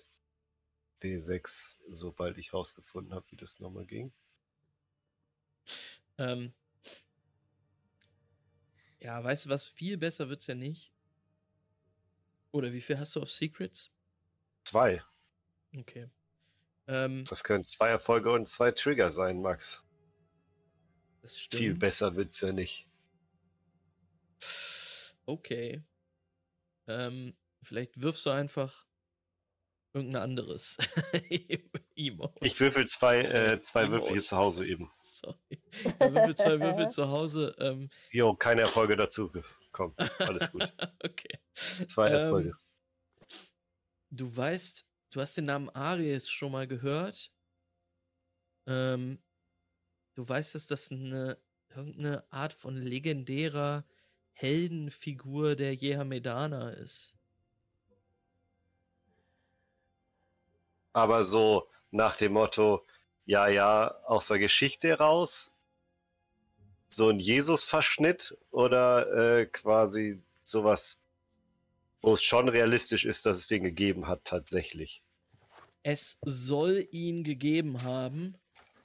D6, sobald ich rausgefunden habe, wie das nochmal ging.
Ähm, ja, weißt du was? Viel besser wird's ja nicht. Oder wie viel hast du auf Secrets?
Zwei.
Okay. Ähm,
Das können zwei Erfolge und zwei Trigger sein, Max.
das stimmt.
Viel besser wird's ja nicht.
Okay. Ähm, vielleicht wirfst du einfach irgendein anderes Emote.
Ich würfel zwei, äh, zwei Würfel hier zu Hause eben.
Sorry. Er würfelt zwei Würfel zu Hause. Ähm,
Jo, keine Erfolge dazu gekommen. Alles gut.
okay.
Zwei
Ähm,
Erfolge.
Du weißt, du hast den Namen Ares schon mal gehört. Ähm, du weißt, dass das eine irgendeine Art von legendärer Heldenfigur der Jehamedaner ist.
Aber so nach dem Motto, ja, ja, aus der Geschichte raus, so ein Jesus-Verschnitt oder äh, quasi sowas, wo es schon realistisch ist, dass es den gegeben hat, tatsächlich.
Es soll ihn gegeben haben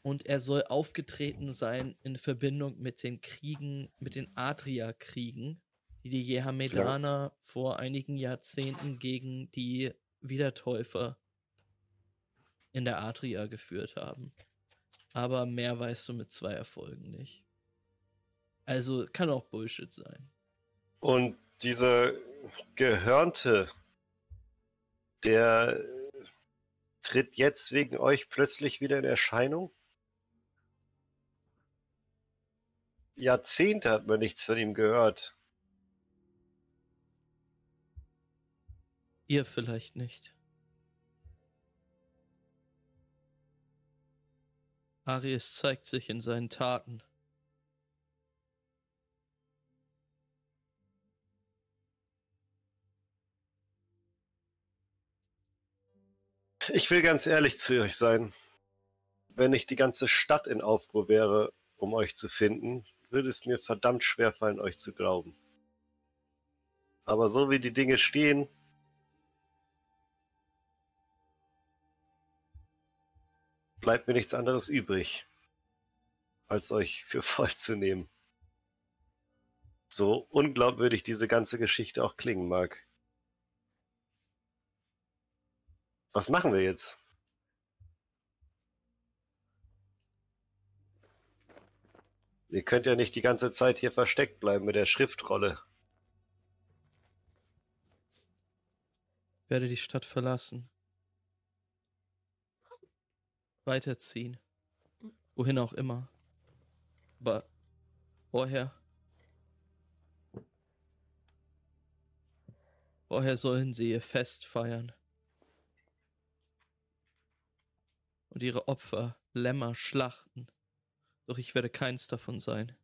und er soll aufgetreten sein in Verbindung mit den Kriegen, mit den Adria-Kriegen, die die Jehamedaner vor einigen Jahrzehnten gegen die Wiedertäufer in der Adria geführt haben. Aber mehr weißt du mit zwei Erfolgen nicht. Also kann auch Bullshit sein.
Und dieser Gehörnte, der tritt jetzt wegen euch plötzlich wieder in Erscheinung? Jahrzehnte hat man nichts von ihm gehört.
Ihr vielleicht nicht. Aries zeigt sich in seinen Taten.
Ich will ganz ehrlich zu euch sein. Wenn nicht die ganze Stadt in Aufruhr wäre, um euch zu finden, würde es mir verdammt schwer fallen, euch zu glauben. Aber so wie die Dinge stehen, bleibt mir nichts anderes übrig, als euch für voll zu nehmen. So unglaubwürdig diese ganze Geschichte auch klingen mag. Was machen wir jetzt? Ihr könnt ja nicht die ganze Zeit hier versteckt bleiben mit der Schriftrolle.
werde die Stadt verlassen. Weiterziehen. Wohin auch immer. Aber vorher. Vorher sollen sie ihr Fest feiern. Und ihre Opfer, Lämmer schlachten. Doch ich werde keins davon sein.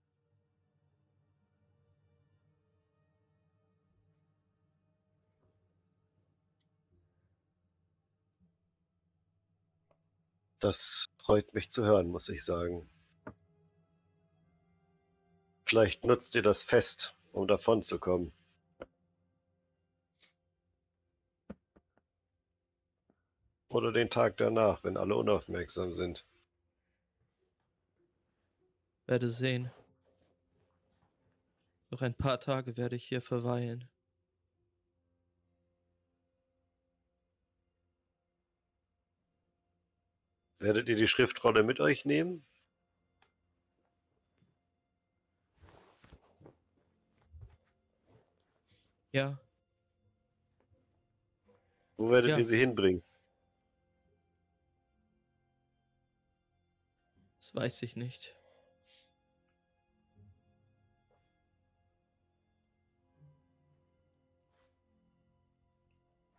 Das freut mich zu hören, muss ich sagen. Vielleicht nutzt ihr das Fest, um davon zu kommen. Oder den Tag danach, wenn alle unaufmerksam sind.
Werde sehen. Noch ein paar Tage werde ich hier verweilen.
Werdet ihr die Schriftrolle mit euch nehmen?
Ja,
Wo werdet
Ja.
ihr sie hinbringen?
das weiß ich nicht.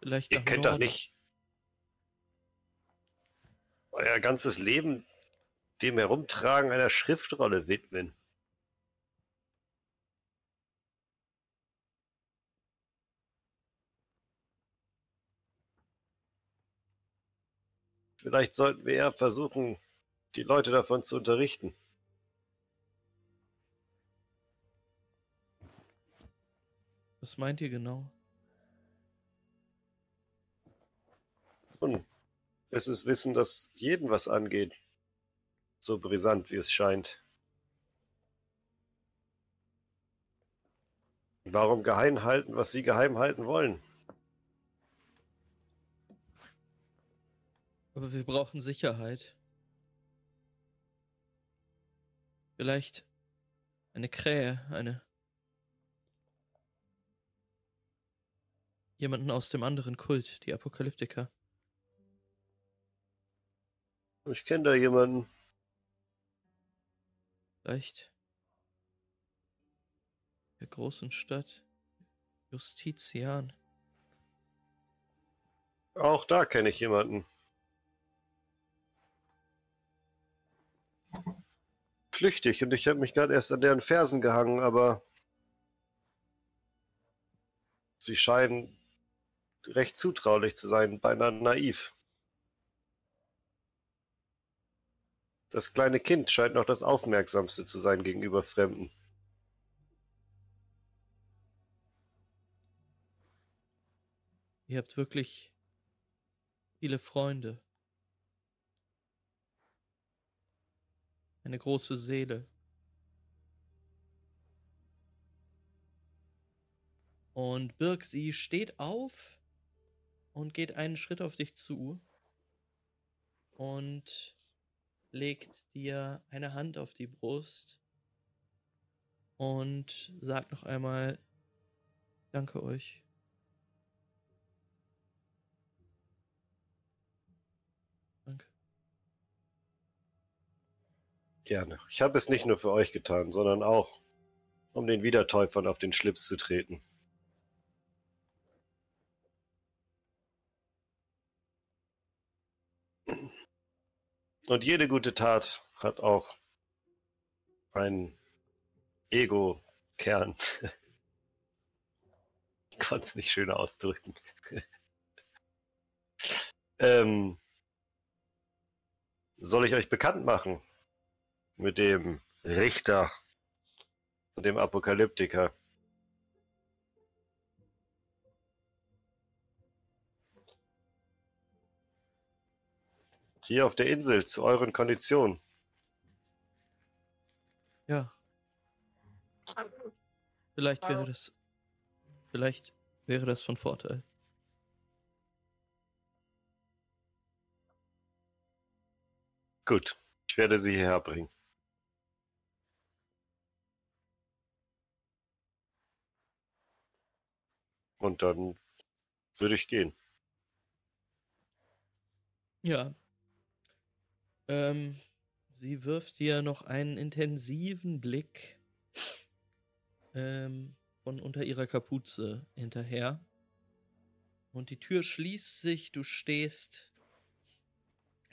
Vielleicht
Ihr könnt doch nicht euer ganzes Leben dem Herumtragen einer Schriftrolle widmen. Vielleicht sollten wir eher versuchen, die Leute davon zu unterrichten.
Was meint ihr genau?
Nun, es ist Wissen, das jeden was angeht. So brisant, wie es scheint. Warum geheim halten, was Sie geheim halten wollen?
Aber wir brauchen Sicherheit. Vielleicht eine Krähe, eine. Jemanden aus dem anderen Kult, die Apokalyptiker.
Ich kenne da jemanden.
Vielleicht der großen Stadt Justizian.
Auch da kenne ich jemanden. Flüchtig und ich habe mich gerade erst an deren Fersen gehangen, aber sie scheinen recht zutraulich zu sein, beinahe naiv. Das kleine Kind scheint noch das Aufmerksamste zu sein gegenüber Fremden.
Ihr habt wirklich viele Freunde. Eine große Seele. Und Birk, sie steht auf und geht einen Schritt auf dich zu und legt dir eine Hand auf die Brust und sagt noch einmal, danke euch. Danke.
Gerne. Ich habe es nicht nur für euch getan, sondern auch, um den Wiedertäufern auf den Schlips zu treten. Und jede gute Tat hat auch einen Ego-Kern. ich konnte es nicht schöner ausdrücken. ähm, soll ich euch bekannt machen mit dem Richter und dem Apokalyptiker? Hier auf der Insel zu euren Konditionen.
Ja. Vielleicht wäre das. Vielleicht wäre das von Vorteil.
Gut, ich werde sie hierher bringen. Und dann würde ich gehen.
Ja. Ähm, sie wirft dir noch einen intensiven Blick ähm, von unter ihrer Kapuze hinterher. Und die Tür schließt sich, du stehst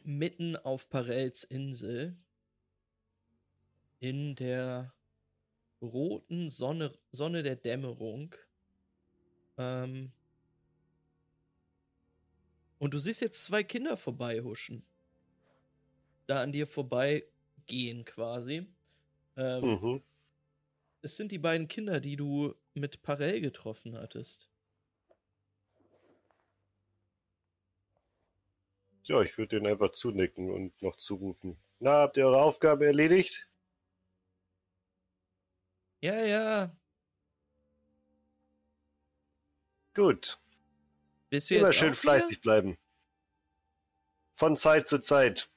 mitten auf Parels Insel in der roten Sonne, Sonne der Dämmerung. Ähm, und du siehst jetzt zwei Kinder vorbeihuschen. Da an dir vorbeigehen quasi. Ähm,
Mhm.
Es sind die beiden Kinder, die du mit Parell getroffen hattest.
Ja, ich würde denen einfach zunicken und noch zurufen. Na, habt ihr eure Aufgabe erledigt?
Ja, ja.
Gut.
Bist du
Immer schön fleißig bleiben. Von Zeit zu Zeit.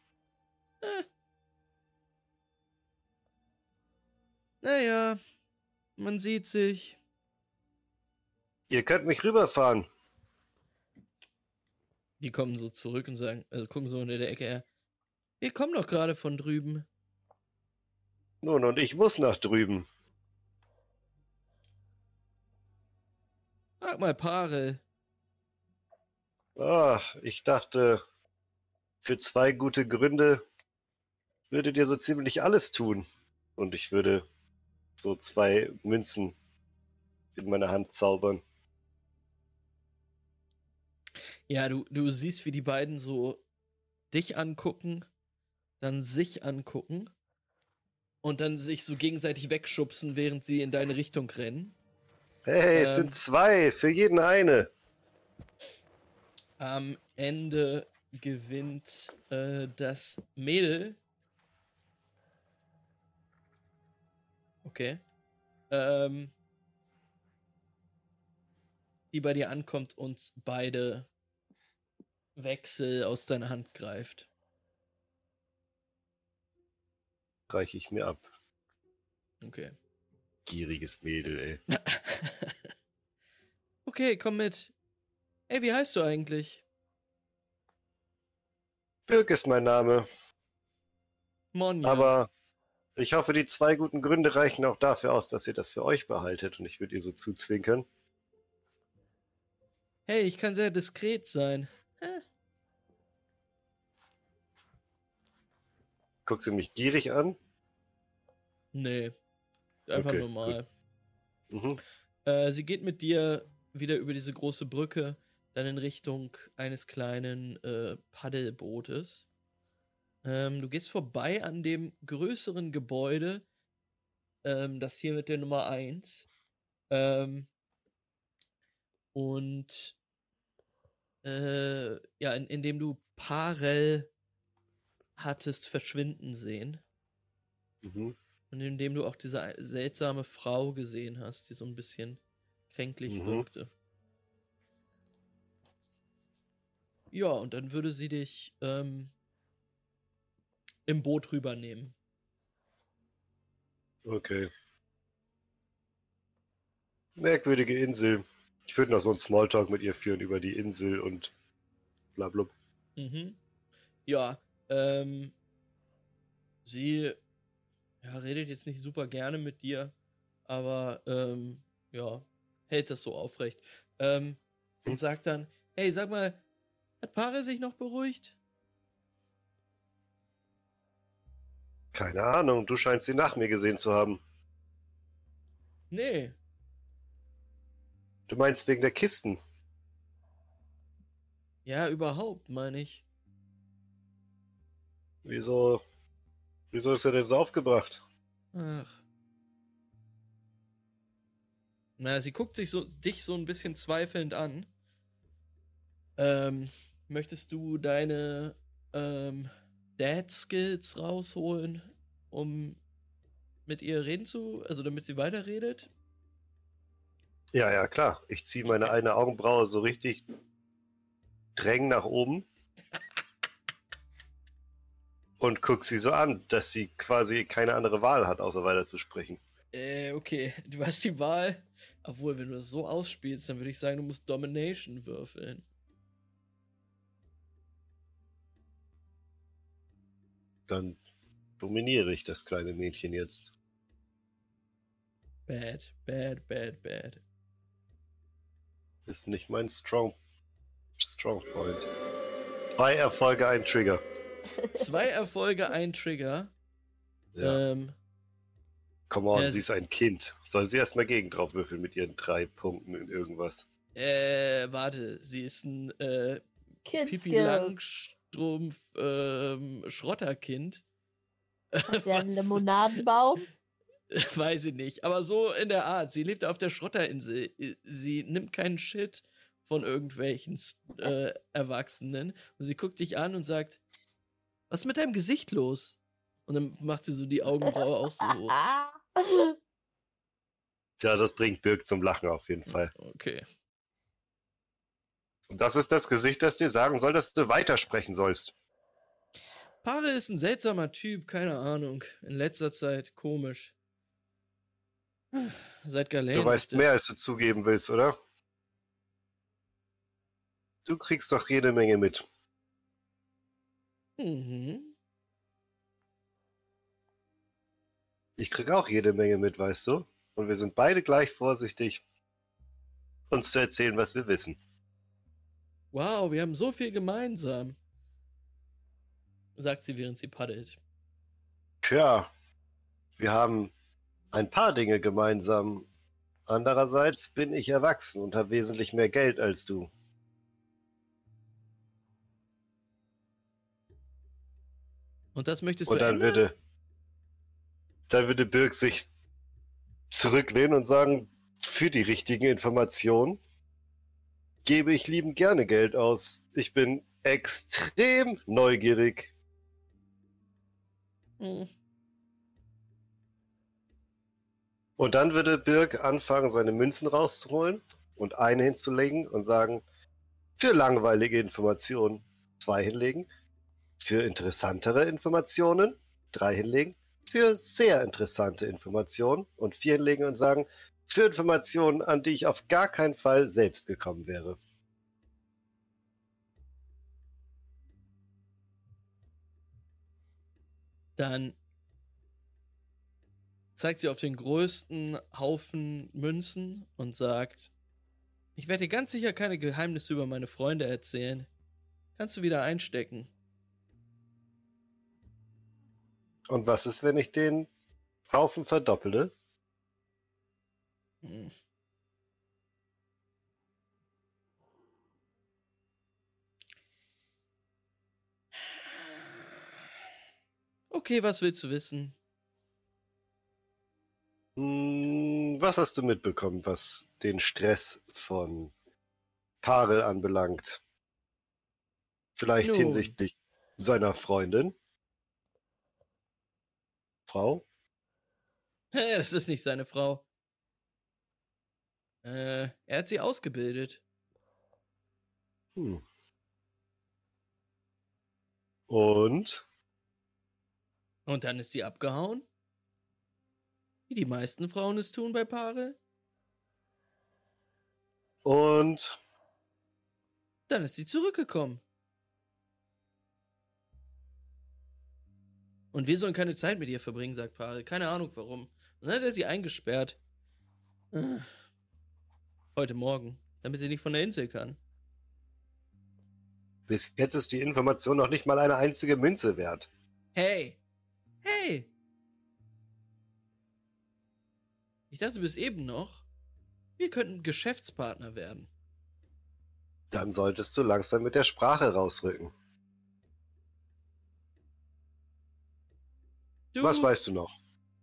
Naja, man sieht sich.
Ihr könnt mich rüberfahren.
Die kommen so zurück und sagen, also gucken so in der Ecke her. Wir kommen doch gerade von drüben.
Nun, und ich muss nach drüben.
Frag mal Parel.
Ach, ich dachte, für zwei gute Gründe würde dir so ziemlich alles tun. Und ich würde so zwei Münzen in meine Hand zaubern.
Ja, du, du siehst, wie die beiden so dich angucken, dann sich angucken und dann sich so gegenseitig wegschubsen, während sie in deine Richtung rennen.
Hey, es
Ähm.
sind zwei, für jeden eine.
Am Ende gewinnt äh, das Mädel. Okay. Ähm, die bei dir ankommt und beide Wechsel aus deiner Hand greift.
Reiche ich mir ab.
Okay.
Gieriges Mädel, ey.
okay, komm mit. Ey, wie heißt du eigentlich?
Birk ist mein Name,
Monja.
aber ich hoffe, die zwei guten Gründe reichen auch dafür aus, dass ihr das für euch behaltet und ich würde ihr so zuzwinkern.
Hey, ich kann sehr diskret sein. Hä?
Guckt sie mich gierig an.
Nee. Einfach
Okay,
normal.
Mhm.
Äh, sie geht mit dir wieder über diese große Brücke, dann in Richtung eines kleinen äh, Paddelbootes. Ähm, du gehst vorbei an dem größeren Gebäude, ähm, das hier mit der Nummer 1. Ähm, und äh, ja, in, in dem du Parel hattest verschwinden sehen.
Mhm.
Und in dem du auch diese seltsame Frau gesehen hast, die so ein bisschen kränklich
Mhm.
wirkte. Ja, und dann würde sie dich ähm, im Boot rübernehmen.
Okay. Merkwürdige Insel. Ich würde noch so einen Smalltalk mit ihr führen über die Insel und bla bla.
Mhm. Ja, ähm, sie ja, redet jetzt nicht super gerne mit dir, aber ähm, ja, hält das so aufrecht. Ähm, und sagt dann, hey, sag mal, hat Pare sich noch beruhigt?
Keine Ahnung, du scheinst sie nach mir gesehen zu haben.
Nee,
Du meinst wegen der Kisten?
ja, überhaupt, meine ich.
Wieso? Wieso ist er denn so aufgebracht?
Ach. Na, sie guckt sich so, dich so ein bisschen zweifelnd an. Ähm, möchtest du deine ähm, Dad-Skills rausholen, um mit ihr reden zu, also damit sie weiterredet?
Ja, ja, klar. Ich ziehe meine eine Augenbraue so richtig drängen nach oben und guck sie so an, dass sie quasi keine andere Wahl hat, außer weiterzusprechen.
Äh, okay, du hast die Wahl. Obwohl, wenn du das so ausspielst, dann würde ich sagen, du musst Domination würfeln.
Dann dominiere ich das kleine Mädchen jetzt.
Bad, bad, bad, bad.
Ist nicht mein Strong, Strong Point. Zwei Erfolge, ein Trigger.
Zwei Erfolge, ein Trigger.
Ja.
Ähm,
Come on, sie ist ein Kind. Soll sie erstmal gegen drauf würfeln mit ihren drei Punkten in irgendwas?
äh, warte, sie ist ein äh, Pipi
Skills.
Langstrumpf ähm, Schrotterkind.
Hat sie einen? Limonadenbaum?
Weiß ich nicht, aber so in der Art. Sie lebt auf der Schrotterinsel. Sie nimmt keinen Shit von irgendwelchen äh, Erwachsenen. Und sie guckt dich an und sagt, was ist mit deinem Gesicht los? Und dann macht sie so die Augenbraue auch so hoch.
Tja, das bringt Birk zum Lachen auf jeden Fall.
Okay.
Und das ist das Gesicht, das dir sagen soll, dass du weitersprechen sollst.
Pare ist ein seltsamer Typ, keine Ahnung. In letzter Zeit komisch. Seit Galen.
Du weißt mehr, als du zugeben willst, oder? Du kriegst doch jede Menge mit.
Mhm.
Ich krieg auch jede Menge mit, weißt du? Und wir sind beide gleich vorsichtig, uns zu erzählen, was wir wissen.
Wow, wir haben so viel gemeinsam. Sagt sie, während sie paddelt.
Tja, wir haben ein paar Dinge gemeinsam. Andererseits bin ich erwachsen und habe wesentlich mehr Geld als du.
Und das möchtest
Und
du
dann
ändern?
würde, dann würde Birk sich zurücklehnen und sagen, für die richtigen Informationen gebe ich liebend gerne Geld aus. Ich bin extrem neugierig.
Hm.
Und dann würde Birk anfangen, seine Münzen rauszuholen und eine hinzulegen und sagen, für langweilige Informationen zwei hinlegen, für interessantere Informationen drei hinlegen, für sehr interessante Informationen und vier hinlegen und sagen, für Informationen, an die ich auf gar keinen Fall selbst gekommen wäre.
Dann zeigt sie auf den größten Haufen Münzen und sagt, ich werde dir ganz sicher keine Geheimnisse über meine Freunde erzählen. Kannst du wieder einstecken.
Und was ist, wenn ich den Haufen verdoppelte?
Hm. Okay, was willst du wissen?
Hm, was hast du mitbekommen, was den Stress von Parel anbelangt? Vielleicht
Nun.
hinsichtlich seiner Freundin? Frau?
Das ist nicht seine Frau. Äh, er hat sie ausgebildet.
Hm. Und?
Und dann ist sie abgehauen? Wie die meisten Frauen es tun bei Paare?
Und?
Dann ist sie zurückgekommen. Und wir sollen keine Zeit mit ihr verbringen, sagt Pare. Keine Ahnung warum. Und dann hat er sie eingesperrt. Ah. Heute Morgen, damit sie nicht von der Insel kann.
Bis jetzt ist die Information noch nicht mal eine einzige Münze wert.
Hey! Hey! Ich dachte bis eben noch, wir könnten Geschäftspartner werden.
Dann solltest du langsam mit der Sprache rausrücken.
Du,
Was weißt du noch?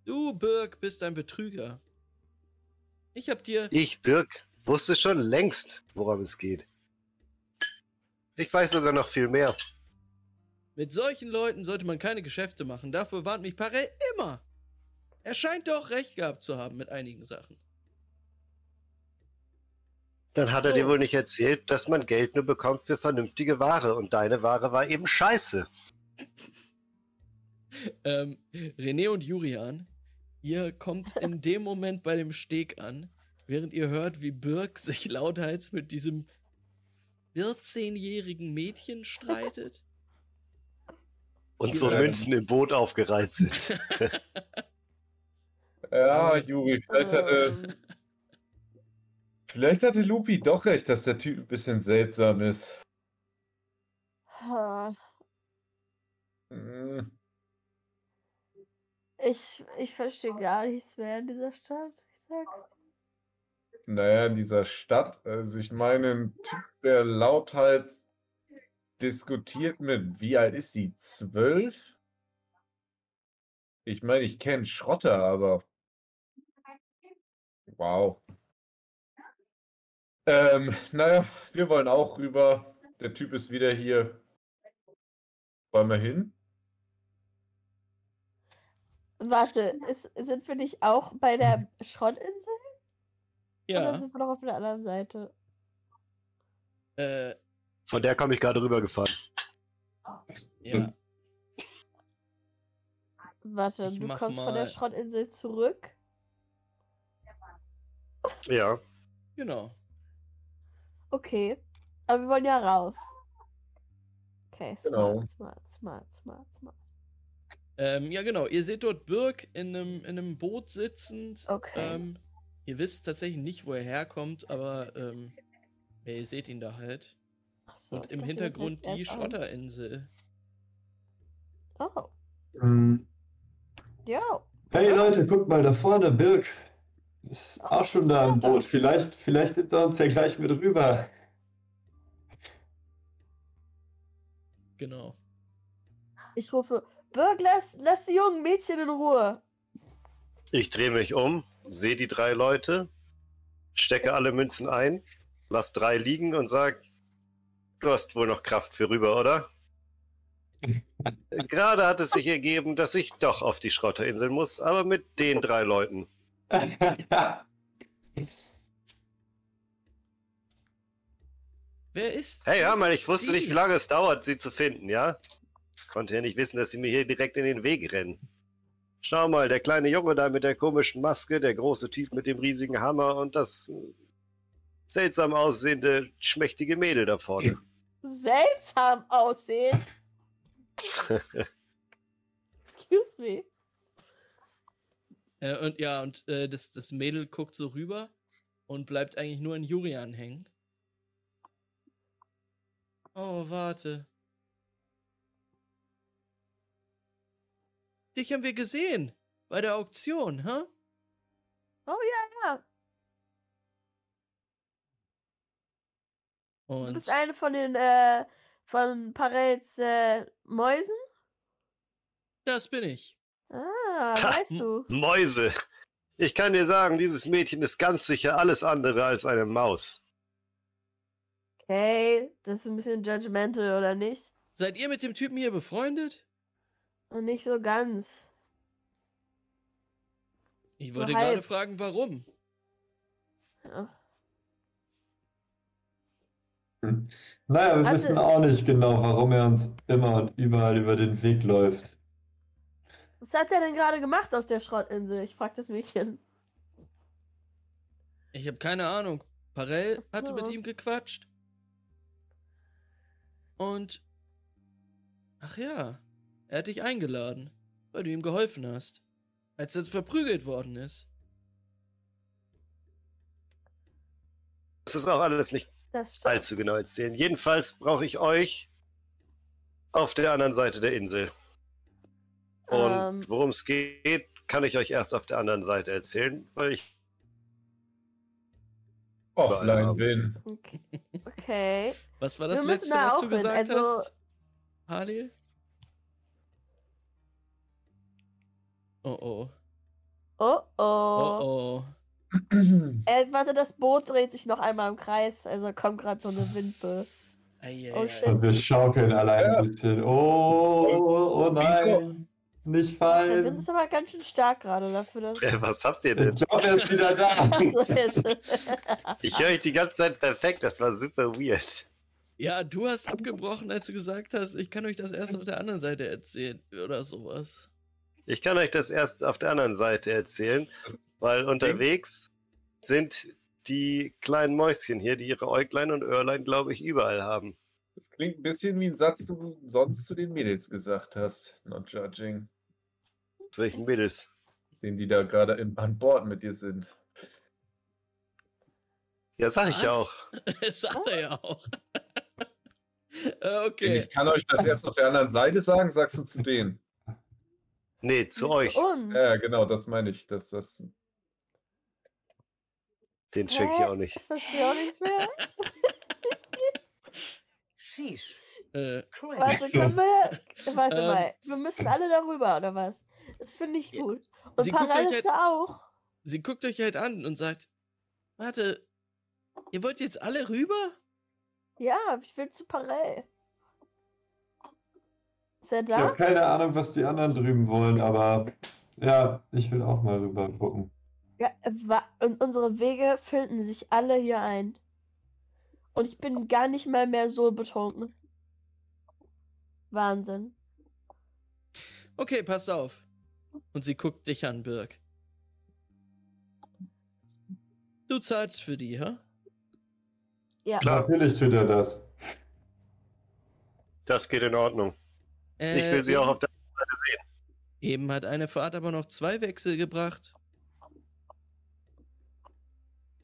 du, Birk, bist ein Betrüger. Ich hab dir.
Ich, Birk, wusste schon längst, worum es geht. Ich weiß sogar noch viel mehr.
Mit solchen Leuten sollte man keine Geschäfte machen. Dafür warnt mich Parell immer. Er scheint doch recht gehabt zu haben mit einigen Sachen.
Dann hat er
So.
dir wohl nicht erzählt, dass man Geld nur bekommt für vernünftige Ware und deine Ware war eben scheiße.
Ähm, René und Jurian, ihr kommt in dem Moment bei dem Steg an, während ihr hört, wie Birk sich lauthals mit diesem 14-jährigen Mädchen streitet.
Und so Münzen im Boot aufgereiht sind.
Ja, Juri, vielleicht hatte,
Ähm,
vielleicht hatte Lupi doch recht, dass der Typ ein bisschen seltsam ist. Hm,
ich, ich verstehe gar nichts mehr in dieser Stadt. Ich sag's.
Naja, in dieser Stadt, also ich meine, ein Typ, der lauthals diskutiert mit, wie alt ist sie? Zwölf? Ich meine, ich kenne Schrotter, aber. Wow. Ähm, naja, wir wollen auch rüber. Der Typ ist wieder hier. Wollen wir hin?
Warte, ist, sind wir nicht auch bei der Schrottinsel?
Ja,
sind wir noch auf der anderen Seite?
äh,
Von der komme ich gerade rübergefahren.
ja.
Warte,
Ich
du kommst von der
mal-
Schrottinsel zurück?
Ja.
Genau.
Okay. Aber wir wollen ja rauf. Okay, smart,
Genau.
smart, smart, smart, smart.
Ähm, ja, genau. Ihr seht dort Birk in einem, in einem Boot sitzend.
Okay.
Ähm, ihr wisst tatsächlich nicht, wo er herkommt, aber ähm, ja, ihr seht ihn da halt.
Ach so,
Und im Hintergrund die
an.
Schrotterinsel.
Oh.
Ähm,
Ja.
Hey Leute, guckt mal da vorne, Birk ist auch schon da im Boot. Vielleicht, vielleicht nimmt er uns ja gleich mit rüber.
Genau.
Ich rufe, Birk, lass, lass die jungen Mädchen in Ruhe.
Ich drehe mich um, sehe die drei Leute, stecke alle Münzen ein, lass drei liegen und sag, du hast wohl noch Kraft für rüber, oder? Gerade hat es sich ergeben, dass ich doch auf die Schrotterinsel muss, aber mit den drei Leuten.
Wer ist.
Hey, hör mal, ich wusste
die?
nicht, wie lange es dauert, sie zu finden, ja? Konnte ja nicht wissen, dass sie mir hier direkt in den Weg rennen. Schau mal, der kleine Junge da mit der komischen Maske, der große Typ mit dem riesigen Hammer und das äh, seltsam aussehende, schmächtige Mädel da vorne.
Seltsam aussehen. Excuse me.
Äh, und ja, und äh, das, das Mädel guckt so rüber und bleibt eigentlich nur in Jurian hängen. Oh, warte. Dich haben wir gesehen. Bei der Auktion, hä?
Oh ja, ja. Du
Und
bist eine von den, äh, von Parels, äh, Mäusen?
das bin ich.
Ah,
Ha,
weißt du.
Mäuse! Ich kann dir sagen, dieses Mädchen ist ganz sicher alles andere als eine Maus.
Okay, das ist ein bisschen judgmental, oder nicht?
Seid ihr mit dem Typen hier befreundet?
Und nicht so ganz.
Ich
So
wollte
halb.
gerade fragen, warum.
Ja.
Naja, wir
Warte.
wissen auch nicht genau, warum er uns immer und überall über den Weg läuft.
Was hat er denn gerade gemacht auf der Schrottinsel? Ich frag das Mädchen.
Ich habe keine Ahnung. Parell
Ach
hatte mit
so.
ihm gequatscht. Und. Ach ja, er hat dich eingeladen, weil du ihm geholfen hast. Als er verprügelt worden ist.
Das ist auch alles nicht allzu genau erzählen. Jedenfalls brauche ich euch auf der anderen Seite der Insel. Und
Ähm.
worum es geht, kann ich euch erst auf der anderen Seite erzählen, weil ich
Offline bin.
Okay. okay.
Was war das
Wir
letzte,
da
was du
hin,
gesagt
also-
hast? Halil? Oh oh.
Oh oh.
Oh oh.
Äh, warte, das Boot dreht sich noch einmal im Kreis. Also kommt gerade so eine Windböe.
Eieiei.
Oh, shit.
Und wir schaukeln alle ein bisschen. Oh, oh, oh nein, nicht
Der Wind
fallen.
ist aber ganz schön stark gerade dafür, dass.
Äh, was habt ihr denn?
Ich glaube, er ist wieder da.
Ich höre euch die ganze Zeit perfekt, das war super weird.
Ja, du hast abgebrochen, als du gesagt hast, ich kann euch das erst auf der anderen Seite erzählen. Oder sowas.
Ich kann euch das erst auf der anderen Seite erzählen, weil unterwegs sind die kleinen Mäuschen hier, die ihre Äuglein und Öhrlein, glaube ich, überall haben.
Das klingt ein bisschen wie ein Satz, den du sonst zu den Mädels gesagt hast. Not judging.
Zu welchen Mädels?
Den, die da gerade in- an Bord mit dir sind.
Ja, sag ich ja
Was?
auch.
Das sagt er ja auch. Okay.
Ich kann euch das erst auf der anderen Seite sagen, sagst du zu denen.
Nee, zu euch.
Uns.
Ja, genau, das meine ich. Dass das
Den check ich auch nicht.
Ich verstehe auch nichts mehr.
Sheesh.
Äh.
Warte, können wir. Warte
Ähm.
mal. Wir müssen alle darüber, oder was? Das finde ich gut. Und
Sie guckt
Parallel
euch
ist
halt-
auch.
sie guckt euch halt an und sagt, warte, ihr wollt jetzt alle rüber?
Ja, ich will zu Parell. Er
Ich
da?
habe keine Ahnung, was die anderen drüben wollen, aber ja, ich will auch mal rüber gucken.
Ja, äh, und unsere Wege finden sich alle hier ein. Und ich bin gar nicht mal mehr so betrunken. Wahnsinn.
Okay, passt auf. Und sie guckt dich an, Birk. Du zahlst für die, hä?
Ja.
Klar.
Natürlich tut er das.
Das geht in Ordnung.
Äh,
Ich will sie
eben,
auch auf der Seite sehen.
Eben hat eine Fahrt aber noch zwei Wechsel gebracht.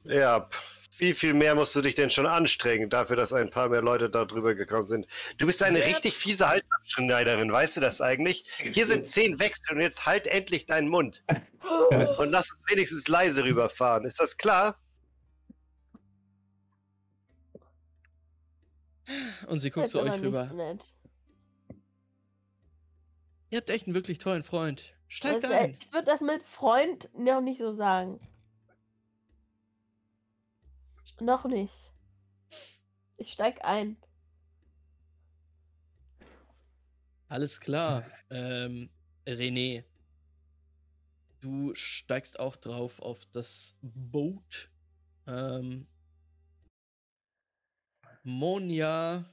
Ja, Wie viel mehr musst du dich denn schon anstrengen, dafür, dass ein paar mehr Leute da drüber gekommen sind? Du bist eine
Sehr-
richtig fiese Halsabschneiderin, weißt du das eigentlich? Hier sind zehn Wechsel und jetzt halt endlich deinen Mund und lass uns wenigstens leise rüberfahren. Ist das klar?
Und sie guckt zu euch rüber.
nett.
Ihr habt echt einen wirklich tollen Freund. Steigt
Das, äh,
ein.
ich würde das mit Freund noch nicht so sagen. Noch nicht. Ich steig ein.
Alles klar. Ähm, René, du steigst auch drauf auf das Boot. Ähm, Monja,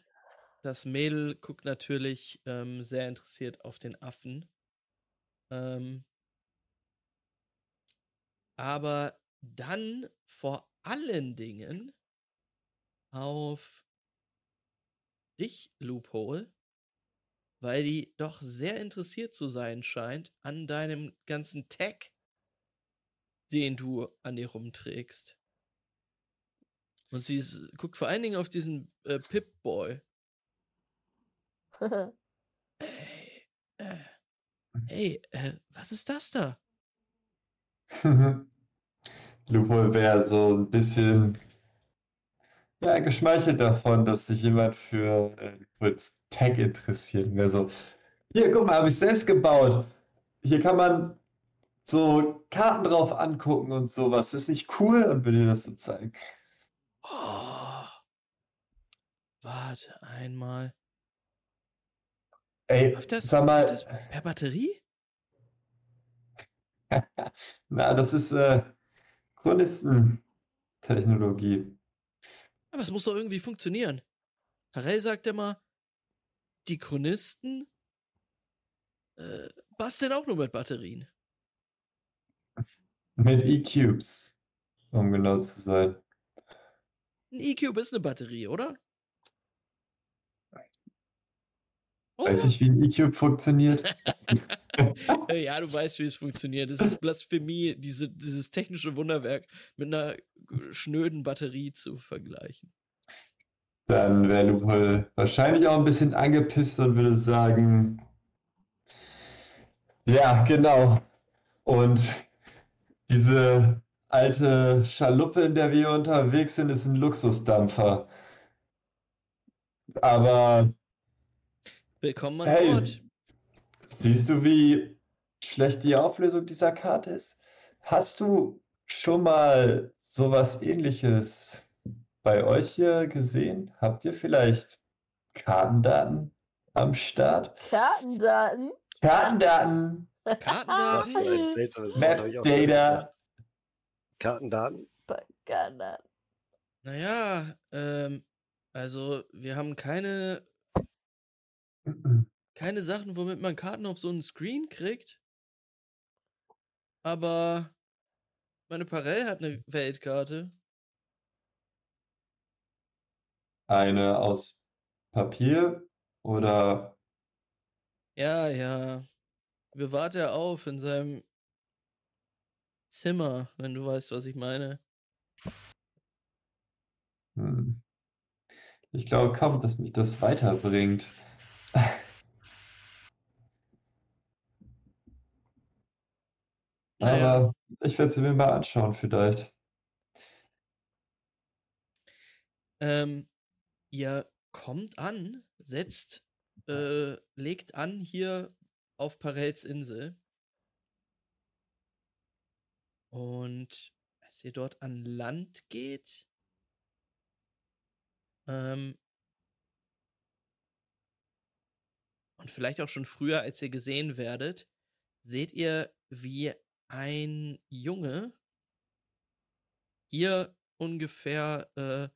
das Mädel, guckt natürlich ähm, sehr interessiert auf den Affen. Ähm, aber dann vor allen Dingen auf dich, Loophole weil die doch sehr interessiert zu sein scheint an deinem ganzen Tag, den du an dir rumträgst. Und sie guckt vor allen Dingen auf diesen äh, Pip-Boy. Ey, äh, hey, äh, was ist das da?
Lupol wäre so ein bisschen ja, geschmeichelt davon, dass sich jemand für äh, Tag interessiert. Wäre so, hier, guck mal, habe ich selbst gebaut. Hier kann man so Karten drauf angucken und sowas. Ist nicht cool? Und würde dir das so zeigen.
Oh, warte einmal.
Ey,
das,
sag mal,
das per Batterie?
na, das ist äh, Chronistenentechnologie.
Aber es muss doch irgendwie funktionieren. Harel sagt immer, die Chronisten äh, basteln auch nur mit Batterien.
Mit E-Cubes, um genau zu sein.
Ein E-Cube ist eine Batterie, oder?
Weiß nicht, wie ein E-Cube funktioniert.
Ja, du weißt, wie es funktioniert. Es ist Blasphemie, diese, dieses technische Wunderwerk mit einer schnöden Batterie zu vergleichen.
Dann wäre Lupol wahrscheinlich auch ein bisschen angepisst und würde sagen, ja, genau. Und diese alte Schaluppe, in der wir unterwegs sind, ist ein Luxusdampfer. Aber
Willkommen an
Hey.
Bord.
siehst du, wie schlecht die Auflösung dieser Karte ist? Hast du schon mal sowas Ähnliches bei euch hier gesehen? Habt ihr vielleicht Kartendaten am Start?
Kartendaten?
Kartendaten,
Kartendaten?
Map-Data.
Kartendaten?
Kartendaten.
Naja, ähm, also wir haben keine, keine Sachen, womit man Karten auf so einen Screen kriegt. Aber meine Parell hat eine Weltkarte.
Eine aus Papier oder
Ja, ja. Bewahrt er auf in seinem Zimmer, wenn du weißt, was ich meine.
hm. Ich glaube kaum, dass mich das weiterbringt.
Naja.
Aber ich werde sie mir mal anschauen, vielleicht.
Ähm, ihr kommt an, setzt, äh, legt an hier auf Parels Insel. Und als ihr dort an Land geht, ähm, und vielleicht auch schon früher, als ihr gesehen werdet, seht ihr, wie ein Junge hier ungefähr äh,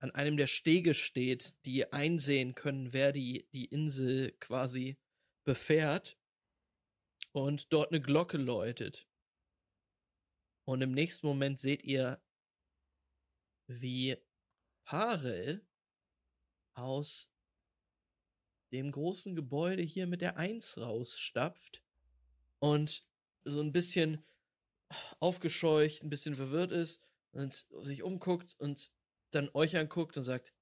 an einem der Stege steht, die einsehen können, wer die, die Insel quasi befährt und dort eine Glocke läutet. Und im nächsten Moment seht ihr, wie Parel aus dem großen Gebäude hier mit der Eins rausstapft und so ein bisschen aufgescheucht, ein bisschen verwirrt ist. und sich umguckt und dann euch anguckt und sagt,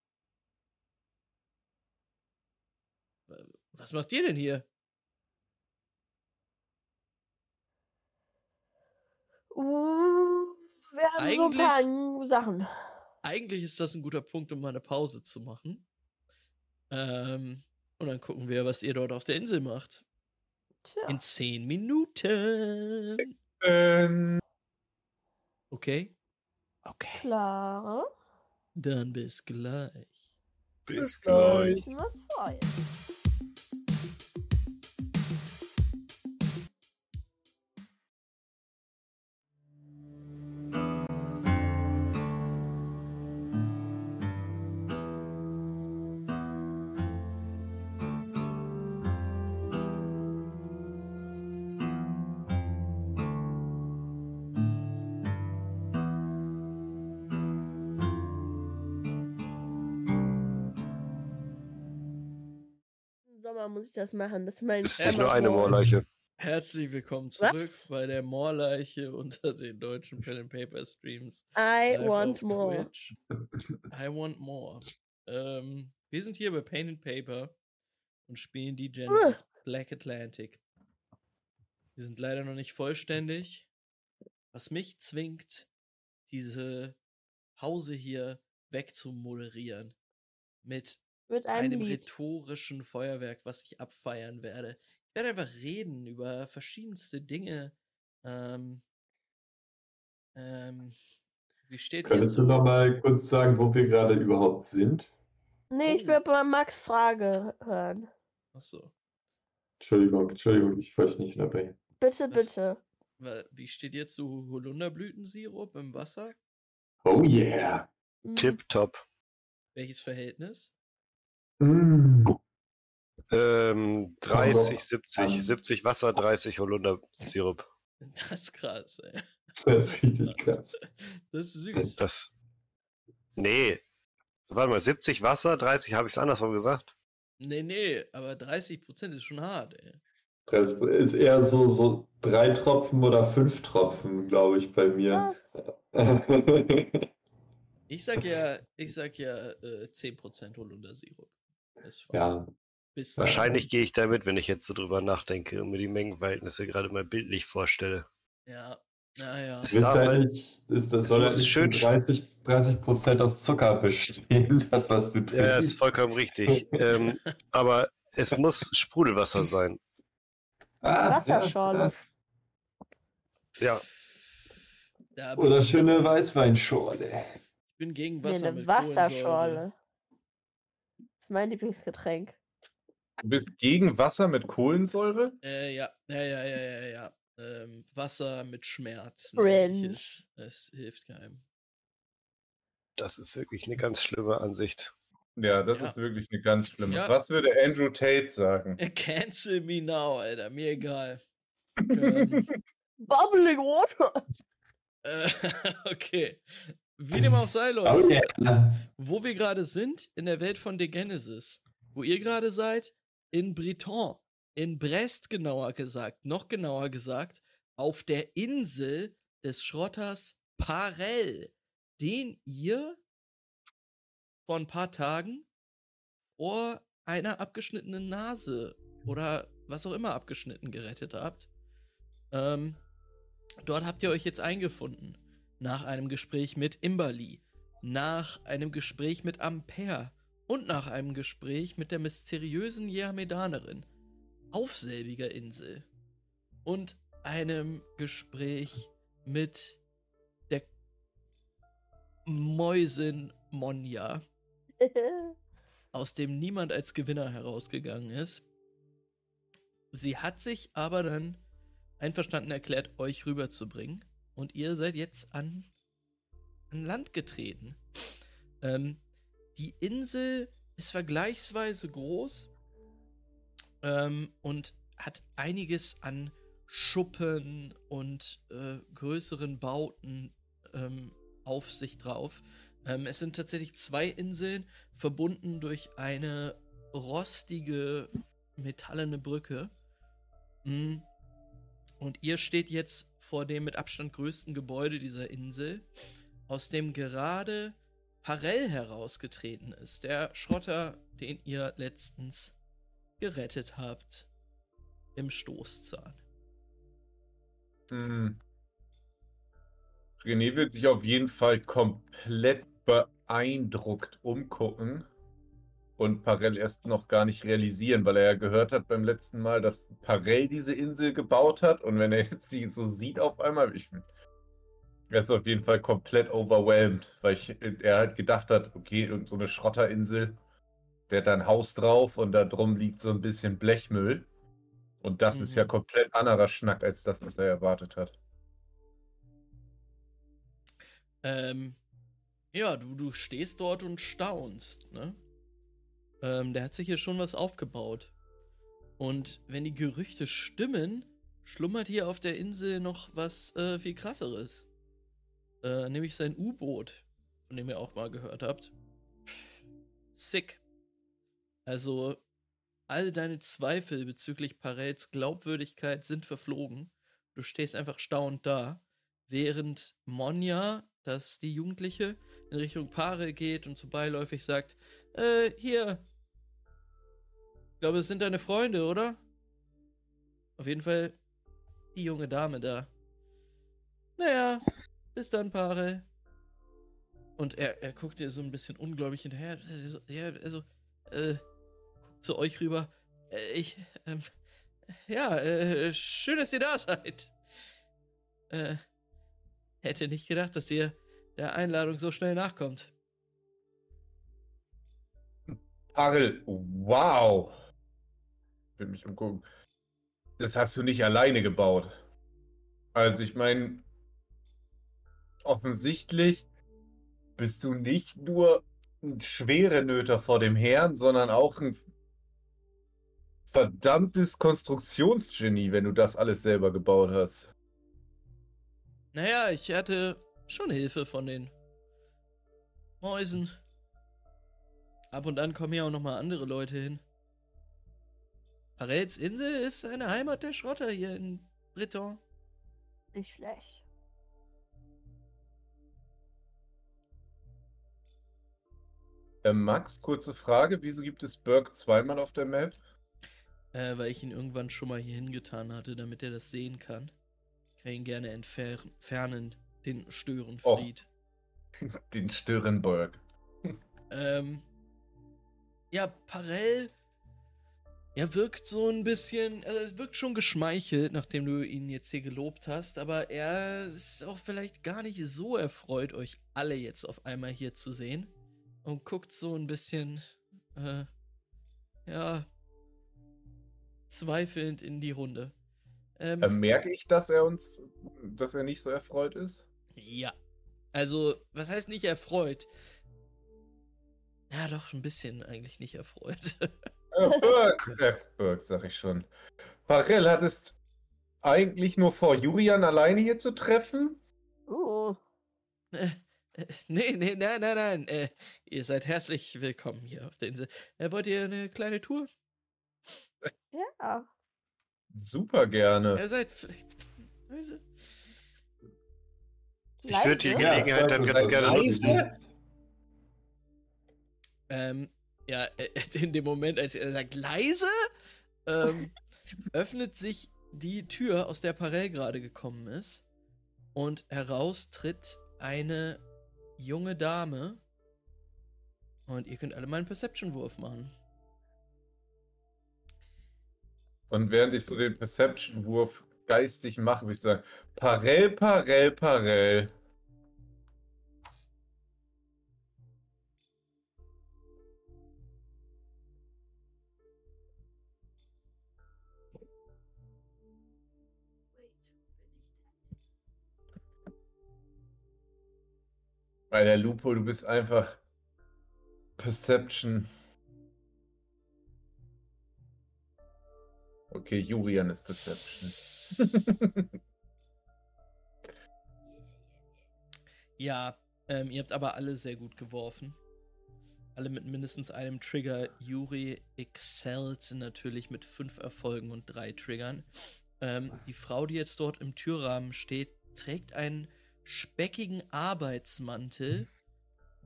was macht ihr denn hier?
Uh, wir haben so ein paar Sachen.
Eigentlich ist das ein guter Punkt, um mal eine Pause zu machen. Ähm, und dann gucken wir, was ihr dort auf der Insel macht.
Tja.
In zehn Minuten.
Ähm,
Okay? Okay.
Klar.
Dann bis gleich.
Bis
gleich.
was vor muss ich das machen. Das ist mein
gibt nur eine Moorleiche.
Herzlich willkommen zurück
Was?
bei der Moorleiche unter den deutschen Pen and Paper Streams.
I want more.
Twitch. I want more. Ähm, wir sind hier bei Pain and Paper und spielen die Genesis Black Atlantic. Wir sind leider noch nicht vollständig, was mich zwingt, diese Pause hier wegzumoderieren mit
Mit einem,
einem rhetorischen Feuerwerk, was ich abfeiern werde. Ich werde einfach reden über verschiedenste Dinge. Ähm, ähm, wie steht
Könntest du noch mal kurz sagen, wo wir gerade überhaupt sind?
Nee, ich will mal Max Frage hören.
Achso.
Entschuldigung, Entschuldigung, ich wollte dich nicht unterbrechen.
Bitte,
Was?
bitte.
Wie steht ihr zu Holunderblütensirup im Wasser?
Oh yeah!
Mhm.
Tipptopp.
Welches Verhältnis?
Mm.
Ähm, 30,
Aber-
70.
ähm,
70 Wasser, 30 Holundersirup.
Das ist krass, ey.
Das ist richtig krass.
Das ist süß.
Das. Nee. Warte mal, 70 Wasser, 30 habe ich es andersrum gesagt.
Nee, nee, aber 30% ist schon hart, ey.
Das ist eher so, so drei Tropfen oder fünf Tropfen, glaube ich, bei mir.
Was?
Ich sag ja, ich sag ja äh, 10% Holundersirup. Ist fein.
ja,
Bis
Wahrscheinlich gehe ich damit, wenn ich jetzt so drüber nachdenke und mir die Mengenverhältnisse gerade mal bildlich vorstelle.
Ja, naja.
Darf
halt ist, das soll halt nicht
schön
zu 30, 30 Prozent aus Zucker bestehen, das, was du trinkst.
Ja, ist vollkommen richtig. ähm, aber es muss Sprudelwasser sein.
Ah,
Wasserschorle.
Ja.
Da bin
Oder
ich
schöne. Weißweinschorle.
Ich bin gegen
Nee,
Wasser
eine
mit Kohlensäure.
Wasserschorle. Ist mein Lieblingsgetränk.
du bist gegen Wasser mit Kohlensäure?
Äh, ja, ja, ja, ja, ja, ja. Ähm, Wasser mit Schmerz.
Cringe.
Es hilft keinem.
Das ist wirklich eine ganz schlimme Ansicht.
Ja, das
Ja.
ist wirklich eine ganz schlimme.
Ja.
Was würde Andrew Tate sagen?
Cancel me now, Alter. Mir egal. ähm,
Bubbling Water.
äh, okay. Wie dem auch sei, Leute.
Oh yeah.
Wo wir gerade sind, in der Welt von The Genesis. Wo ihr gerade seid, in Breton. In Brest genauer gesagt. Noch genauer gesagt, auf der Insel des Schrotters Parel, den ihr vor ein paar Tagen vor einer abgeschnittenen Nase oder was auch immer abgeschnitten gerettet habt. Ähm, dort habt ihr euch jetzt eingefunden. Nach einem Gespräch mit Imberly, nach einem Gespräch mit Ampere und nach einem Gespräch mit der mysteriösen Jehamedanerin auf selbiger Insel und einem Gespräch mit der Mäusin Monja, aus dem niemand als Gewinner herausgegangen ist. Sie hat sich aber dann einverstanden erklärt, euch rüberzubringen. Und ihr seid jetzt an, an Land getreten. Ähm, die Insel ist vergleichsweise groß ähm, und hat einiges an Schuppen und äh, größeren Bauten ähm, auf sich drauf. Ähm, es sind tatsächlich zwei Inseln, verbunden durch eine rostige, metallene Brücke. Mm. Und ihr steht jetzt vor dem mit Abstand größten Gebäude dieser Insel. aus dem gerade Parell herausgetreten ist. Der Schrotter, den ihr letztens gerettet habt im Stoßzahn.
Hm. René wird sich auf jeden Fall komplett beeindruckt umgucken und Parell erst noch gar nicht realisieren, weil er ja gehört hat beim letzten Mal, dass Parell diese Insel gebaut hat und wenn er jetzt sie so sieht auf einmal, ich, er ist auf jeden Fall komplett overwhelmed, weil ich, er halt gedacht hat, okay, so eine Schrotterinsel, der hat da ein Haus drauf und da drum liegt so ein bisschen Blechmüll. Und das mhm. ist ja mhm. komplett anderer Schnack als das, was er erwartet hat.
Ähm, ja, du, du stehst dort und staunst, ne? Ähm, der hat sich hier schon was aufgebaut. Und wenn die Gerüchte stimmen, schlummert hier auf der Insel noch was äh, viel krasseres. Äh, nämlich sein U-Boot, von dem ihr auch mal gehört habt. Sick. Also, all deine Zweifel bezüglich Parels Glaubwürdigkeit sind verflogen. Du stehst einfach staunend da, während Monja, dass die Jugendliche, in Richtung Pare geht und so beiläufig sagt, äh, hier. Ich glaube, es sind deine Freunde, oder? Auf jeden Fall die junge Dame da. Naja, bis dann, Paare. Und er, er guckt dir so ein bisschen ungläubig hinterher. Ja, also, äh, guckt zu euch rüber. Äh, ich, ähm, ja, äh, schön, dass ihr da seid. Äh, hätte nicht gedacht, dass ihr der Einladung so schnell nachkommt.
Parel, wow. Will mich umgucken. Das hast du nicht alleine gebaut. Also ich meine, offensichtlich bist du nicht nur ein schwere Nöter vor dem Herrn, sondern auch ein verdammtes Konstruktionsgenie, wenn du das alles selber gebaut hast.
Naja, ich hatte schon Hilfe von den Mäusen. Ab und an kommen ja auch nochmal andere Leute hin. Parels Insel ist eine Heimat der Schrotter hier in Breton.
Nicht schlecht.
Äh, Max, kurze Frage. Wieso gibt es Burke zweimal auf der Map?
Äh, weil ich ihn irgendwann schon mal hier hingetan hatte, damit er das sehen kann. Ich kann ihn gerne entfernen, den Störenfried.
Oh. den Störenburg.
ähm, ja, Parell, er wirkt so ein bisschen, also er wirkt schon geschmeichelt, nachdem du ihn jetzt hier gelobt hast, aber er ist auch vielleicht gar nicht so erfreut, euch alle jetzt auf einmal hier zu sehen. Und guckt so ein bisschen, äh, ja, zweifelnd in die Runde.
Ähm, äh, merke ich, dass er uns, dass er nicht so erfreut ist?
Ja. Also, was heißt nicht erfreut? Ja, doch, ein bisschen eigentlich nicht erfreut.
Burg, äh, Burg, sag ich schon. Parell, hattest eigentlich nur vor, Julian alleine hier zu treffen?
Oh.
Äh, äh, nee, nee, nein, nein, nein. Äh, ihr seid herzlich willkommen hier auf der Insel. Äh, wollt ihr eine kleine Tour?
Ja.
Super gerne.
Ihr seid vielleicht leise.
Ich würde die Gelegenheit ja, dann ganz gerne nutzen.
Ähm, ja, äh, in dem Moment, als er sagt, leise, ähm, öffnet sich die Tür, aus der Parell gerade gekommen ist. Und heraus tritt eine junge Dame. Und ihr könnt alle mal einen Perception-Wurf machen.
Und während ich so den Perception-Wurf geistig mache, würde ich sagen, Parell, Parell, Parell. Bei der Lupo, du bist einfach Perception. Okay, Julian ist Perception.
ja, ähm, ihr habt aber alle sehr gut geworfen. Alle mit mindestens einem Trigger. Juri excelled natürlich mit fünf Erfolgen und drei Triggern. Ähm, die Frau, die jetzt dort im Türrahmen steht, trägt ein speckigen Arbeitsmantel.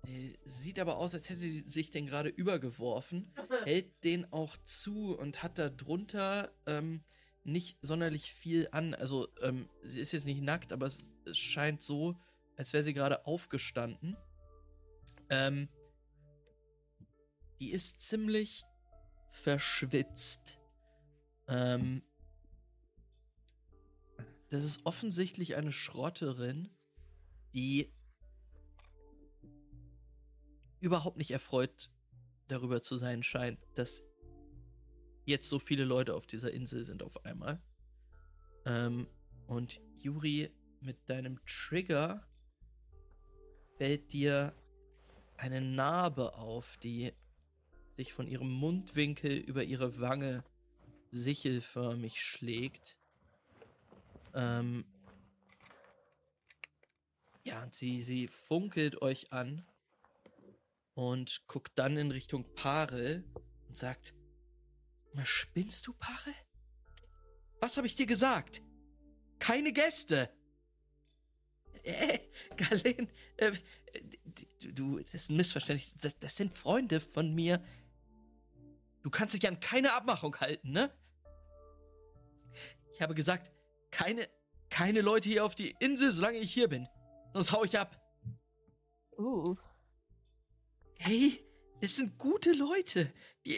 Der sieht aber aus, als hätte die sich den gerade übergeworfen. Hält den auch zu und hat da drunter ähm, nicht sonderlich viel an. Also, ähm, sie ist jetzt nicht nackt, aber es, es scheint so, als wäre sie gerade aufgestanden. Ähm, die ist ziemlich verschwitzt. Ähm, das ist offensichtlich eine Schrotterin, die überhaupt nicht erfreut darüber zu sein scheint, dass jetzt so viele Leute auf dieser Insel sind auf einmal. Ähm, und Juri, mit deinem Trigger fällt dir eine Narbe auf, die sich von ihrem Mundwinkel über ihre Wange sichelförmig schlägt. Ähm ja, und sie, sie funkelt euch an und guckt dann in Richtung Parel und sagt, mal spinnst du, Parel? Was habe ich dir gesagt? Keine Gäste! Äh, Galen, äh, du, du, das ist ein Missverständnis. Das, das sind Freunde von mir. Du kannst dich an keine Abmachung halten, ne? Ich habe gesagt, keine, keine Leute hier auf die Insel, solange ich hier bin. Sonst hau ich ab.
Uh.
Hey, das sind gute Leute. Die,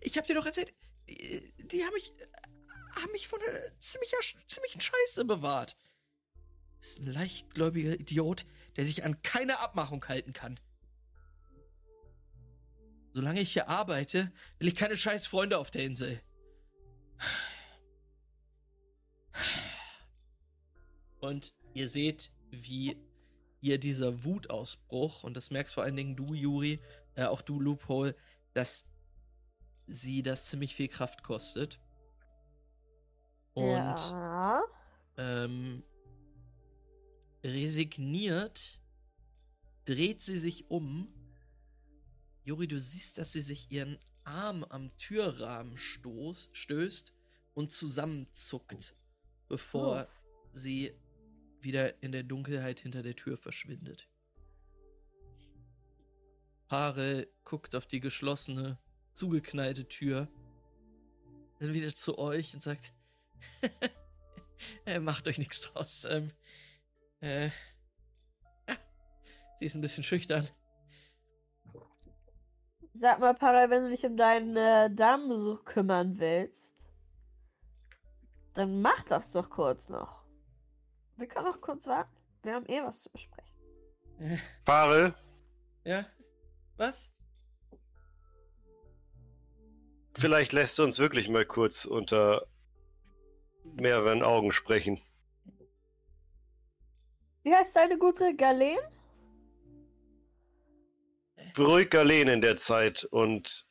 ich hab dir doch erzählt, die, die haben mich, haben mich von einer ziemlicher, ziemlichen Scheiße bewahrt. Ist ein leichtgläubiger Idiot, der sich an keine Abmachung halten kann. Solange ich hier arbeite, will ich keine scheiß Freunde auf der Insel. Und ihr seht, wie ihr dieser Wutausbruch, und das merkst vor allen Dingen du, Juri, äh, auch du, Loophole, dass sie das ziemlich viel Kraft kostet. Und
ja.
ähm, resigniert dreht sie sich um. Juri, du siehst, dass sie sich ihren Arm am Türrahmen stoß, stößt und zusammenzuckt, bevor sie wieder in der Dunkelheit hinter der Tür verschwindet. Paare guckt auf die geschlossene, zugeknallte Tür, dann wieder zu euch und sagt, äh, macht euch nichts draus. Ähm, äh, sie ist ein bisschen schüchtern.
Sag mal, Para, wenn du dich um deinen äh, Damenbesuch kümmern willst, dann mach das doch kurz noch. Wir können noch kurz warten. Wir haben eh was zu besprechen.
Äh,
Parel,
ja? Was?
vielleicht lässt du uns wirklich mal kurz unter mehreren Augen sprechen.
Wie heißt deine gute Galen?
Beruhig Galen in der Zeit und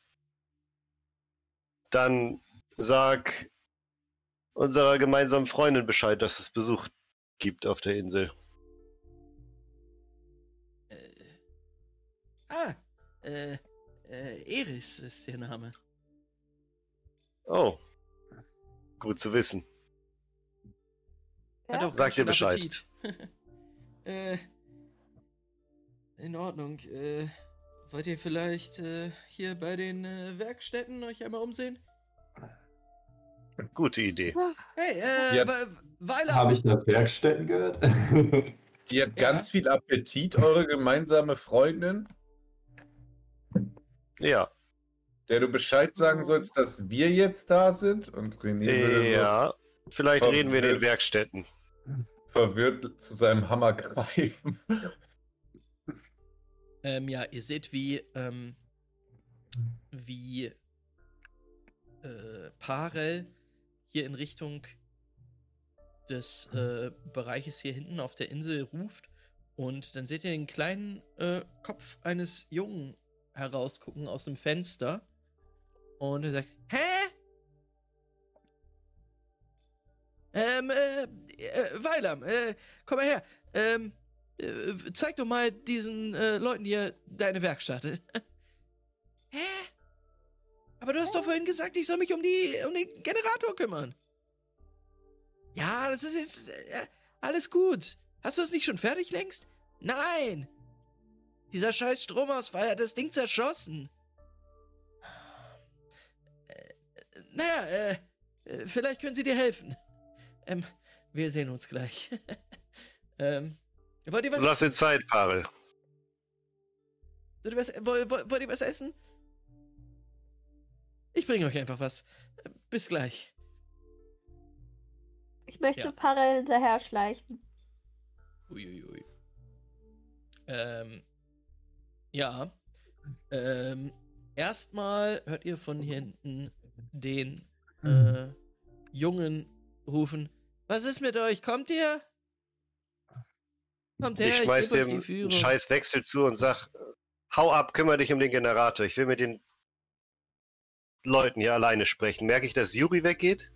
dann sag unserer gemeinsamen Freundin Bescheid, dass es Besuch gibt auf der Insel.
Äh, ah, äh, äh, Eris ist ihr Name.
Oh, gut zu wissen.
Hat auch
Sag dir Bescheid.
Äh, in Ordnung. Äh, wollt ihr vielleicht äh, hier bei den äh, Werkstätten euch einmal umsehen?
Gute Idee.
Hey, äh,
Ja.
Weiler!
Habe ich nach Werkstätten gehört?
Die hat
Ja.
ganz viel Appetit, eure gemeinsame Freundin,
Ja,
der du Bescheid sagen sollst, dass wir jetzt da sind. Und René würde
ja. Vielleicht
Komm,
reden wir in den Werkstätten.
so verwirrt zu seinem Hammer greifen.
Ähm, ja, ihr seht, wie, ähm, wie äh, Parel hier in Richtung des äh, Bereiches hier hinten auf der Insel ruft. Und dann seht ihr den kleinen äh, Kopf eines Jungen herausgucken aus dem Fenster. Und er sagt, hä? Ähm, äh, äh, Weilam, äh, komm mal her. Ähm, äh, zeig doch mal diesen äh, Leuten hier deine Werkstatt. Hä? Aber du hast doch vorhin gesagt, ich soll mich um, die, um den Generator kümmern. Ja, das ist jetzt äh, alles gut. Hast du es nicht schon fertig längst? Nein! Dieser scheiß Stromausfall hat das Ding zerschossen. Äh, naja, äh, äh, vielleicht können Sie dir helfen. Ähm, wir sehen uns gleich. ähm, wollt ihr was
Lass dir Zeit, Pavel.
Wollt ihr, was, wollt, wollt wollt ihr was essen? Ich bringe euch einfach was. Äh, Bis gleich.
Ich möchte
Ja.
Parallel hinterher schleichen.
Uiuiui. Ähm, ja. Ähm, erstmal hört ihr von hinten den äh, Jungen rufen. Was ist mit euch? Kommt ihr? Kommt her,
Ich
ich,
schmeiß
gebe euch
dem
die Führung.
einen scheiß Wechsel zu und sag, hau ab, kümmere dich um den Generator. Ich will mit den Leuten hier alleine sprechen. Merke ich, dass Juri weggeht?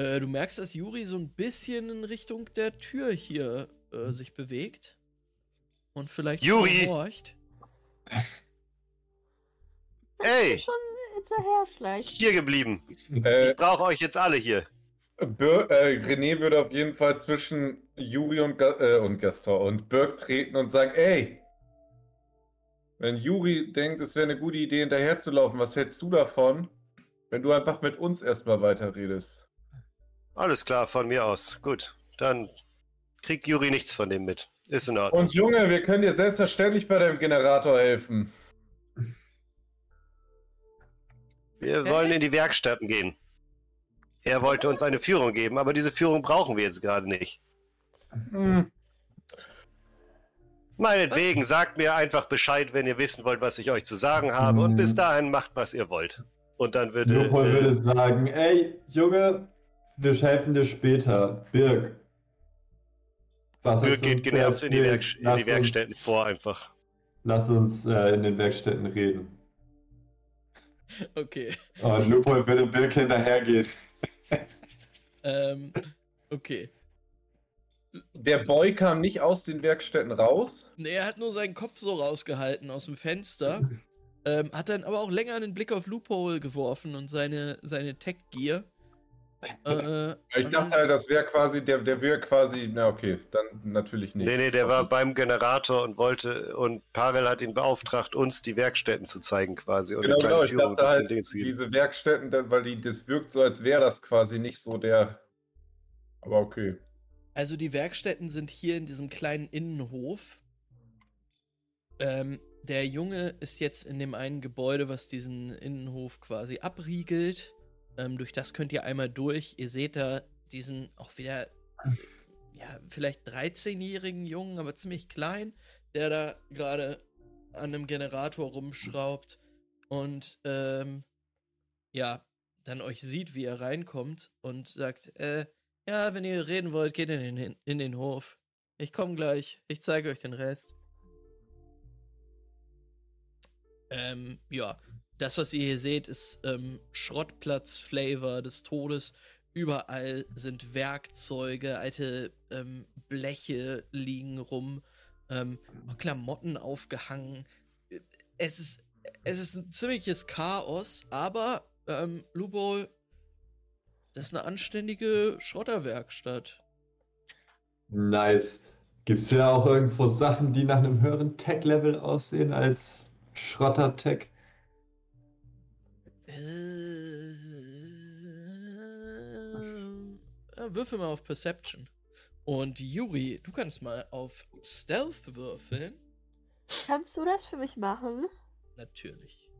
Äh, du merkst, dass Juri so ein bisschen in Richtung der Tür hier äh, sich bewegt. Und vielleicht
Juri!
horcht.
Ey,
Schon hinterher schleichen.
hier geblieben.
Äh,
Ich brauche euch jetzt alle hier.
Bir äh, René würde auf jeden Fall zwischen Juri und, Ga äh, und Gaston und Birk treten und sagen, ey, wenn Juri denkt, es wäre eine gute Idee, hinterherzulaufen, was hältst du davon, wenn du einfach mit uns erstmal weiterredest?
Alles klar, von mir aus. Gut, dann kriegt Juri nichts von dem mit. Ist in Ordnung.
Und Junge, wir können dir selbstverständlich bei deinem Generator helfen.
Wir wollen in die Werkstätten gehen. Er wollte uns eine Führung geben, aber diese Führung brauchen wir jetzt gerade nicht.
Hm.
Meinetwegen, sagt mir einfach Bescheid, wenn ihr wissen wollt, was ich euch zu sagen habe. Und bis
Mhm.
dahin macht, was ihr wollt. Und dann würde.
Leopold
äh,
würde sagen, ey, Junge, wir helfen dir später. Birg. Was du
geht genervt in die? Werk in die Werkstätten
uns,
vor, einfach.
Lass uns äh, in den Werkstätten reden.
Okay.
Und Leopold würde Birk hinterhergehen.
Ähm, okay.
Der Boy kam nicht aus den Werkstätten raus.
Nee, er hat nur seinen Kopf so rausgehalten aus dem Fenster. Ähm, hat dann aber auch länger einen Blick auf Loophole geworfen und seine, seine Tech-Gear. Äh,
Ich
und
dachte halt, das wäre quasi, der, der wäre quasi, na okay, dann natürlich nicht.
Nee, nee, der war beim Generator und wollte. Und Pavel hat ihn beauftragt, uns die Werkstätten zu zeigen, quasi. Und
Genau, genau, ich
Führung
dachte halt, diese Werkstätten, weil die, das wirkt so, als wäre das quasi nicht so der. Aber okay.
Also die Werkstätten sind hier in diesem kleinen Innenhof. Ähm, der Junge ist jetzt in dem einen Gebäude, was diesen Innenhof quasi abriegelt. Ähm, durch das könnt ihr einmal durch. Ihr seht da diesen auch wieder, ja, vielleicht 13-jährigen Jungen, aber ziemlich klein, der da gerade an einem Generator rumschraubt und ähm, ja, dann euch sieht, wie er reinkommt und sagt, äh, ja, wenn ihr reden wollt, geht in den, in den Hof. Ich komme gleich. Ich zeige euch den Rest. Ähm, ja. Das, was ihr hier seht, ist ähm, Schrottplatz-Flavor des Todes. Überall sind Werkzeuge, alte ähm, Bleche liegen rum, ähm, Klamotten aufgehangen. Es ist, es ist ein ziemliches Chaos, aber ähm, Loophole, das ist eine anständige Schrotterwerkstatt.
Nice. Gibt es ja auch irgendwo Sachen, die nach einem höheren Tech-Level aussehen als Schrotter-Tech?
Äh, äh, würfel mal auf Perception. Und Yuri, du kannst mal auf Stealth würfeln.
Kannst du das für mich machen?
Natürlich.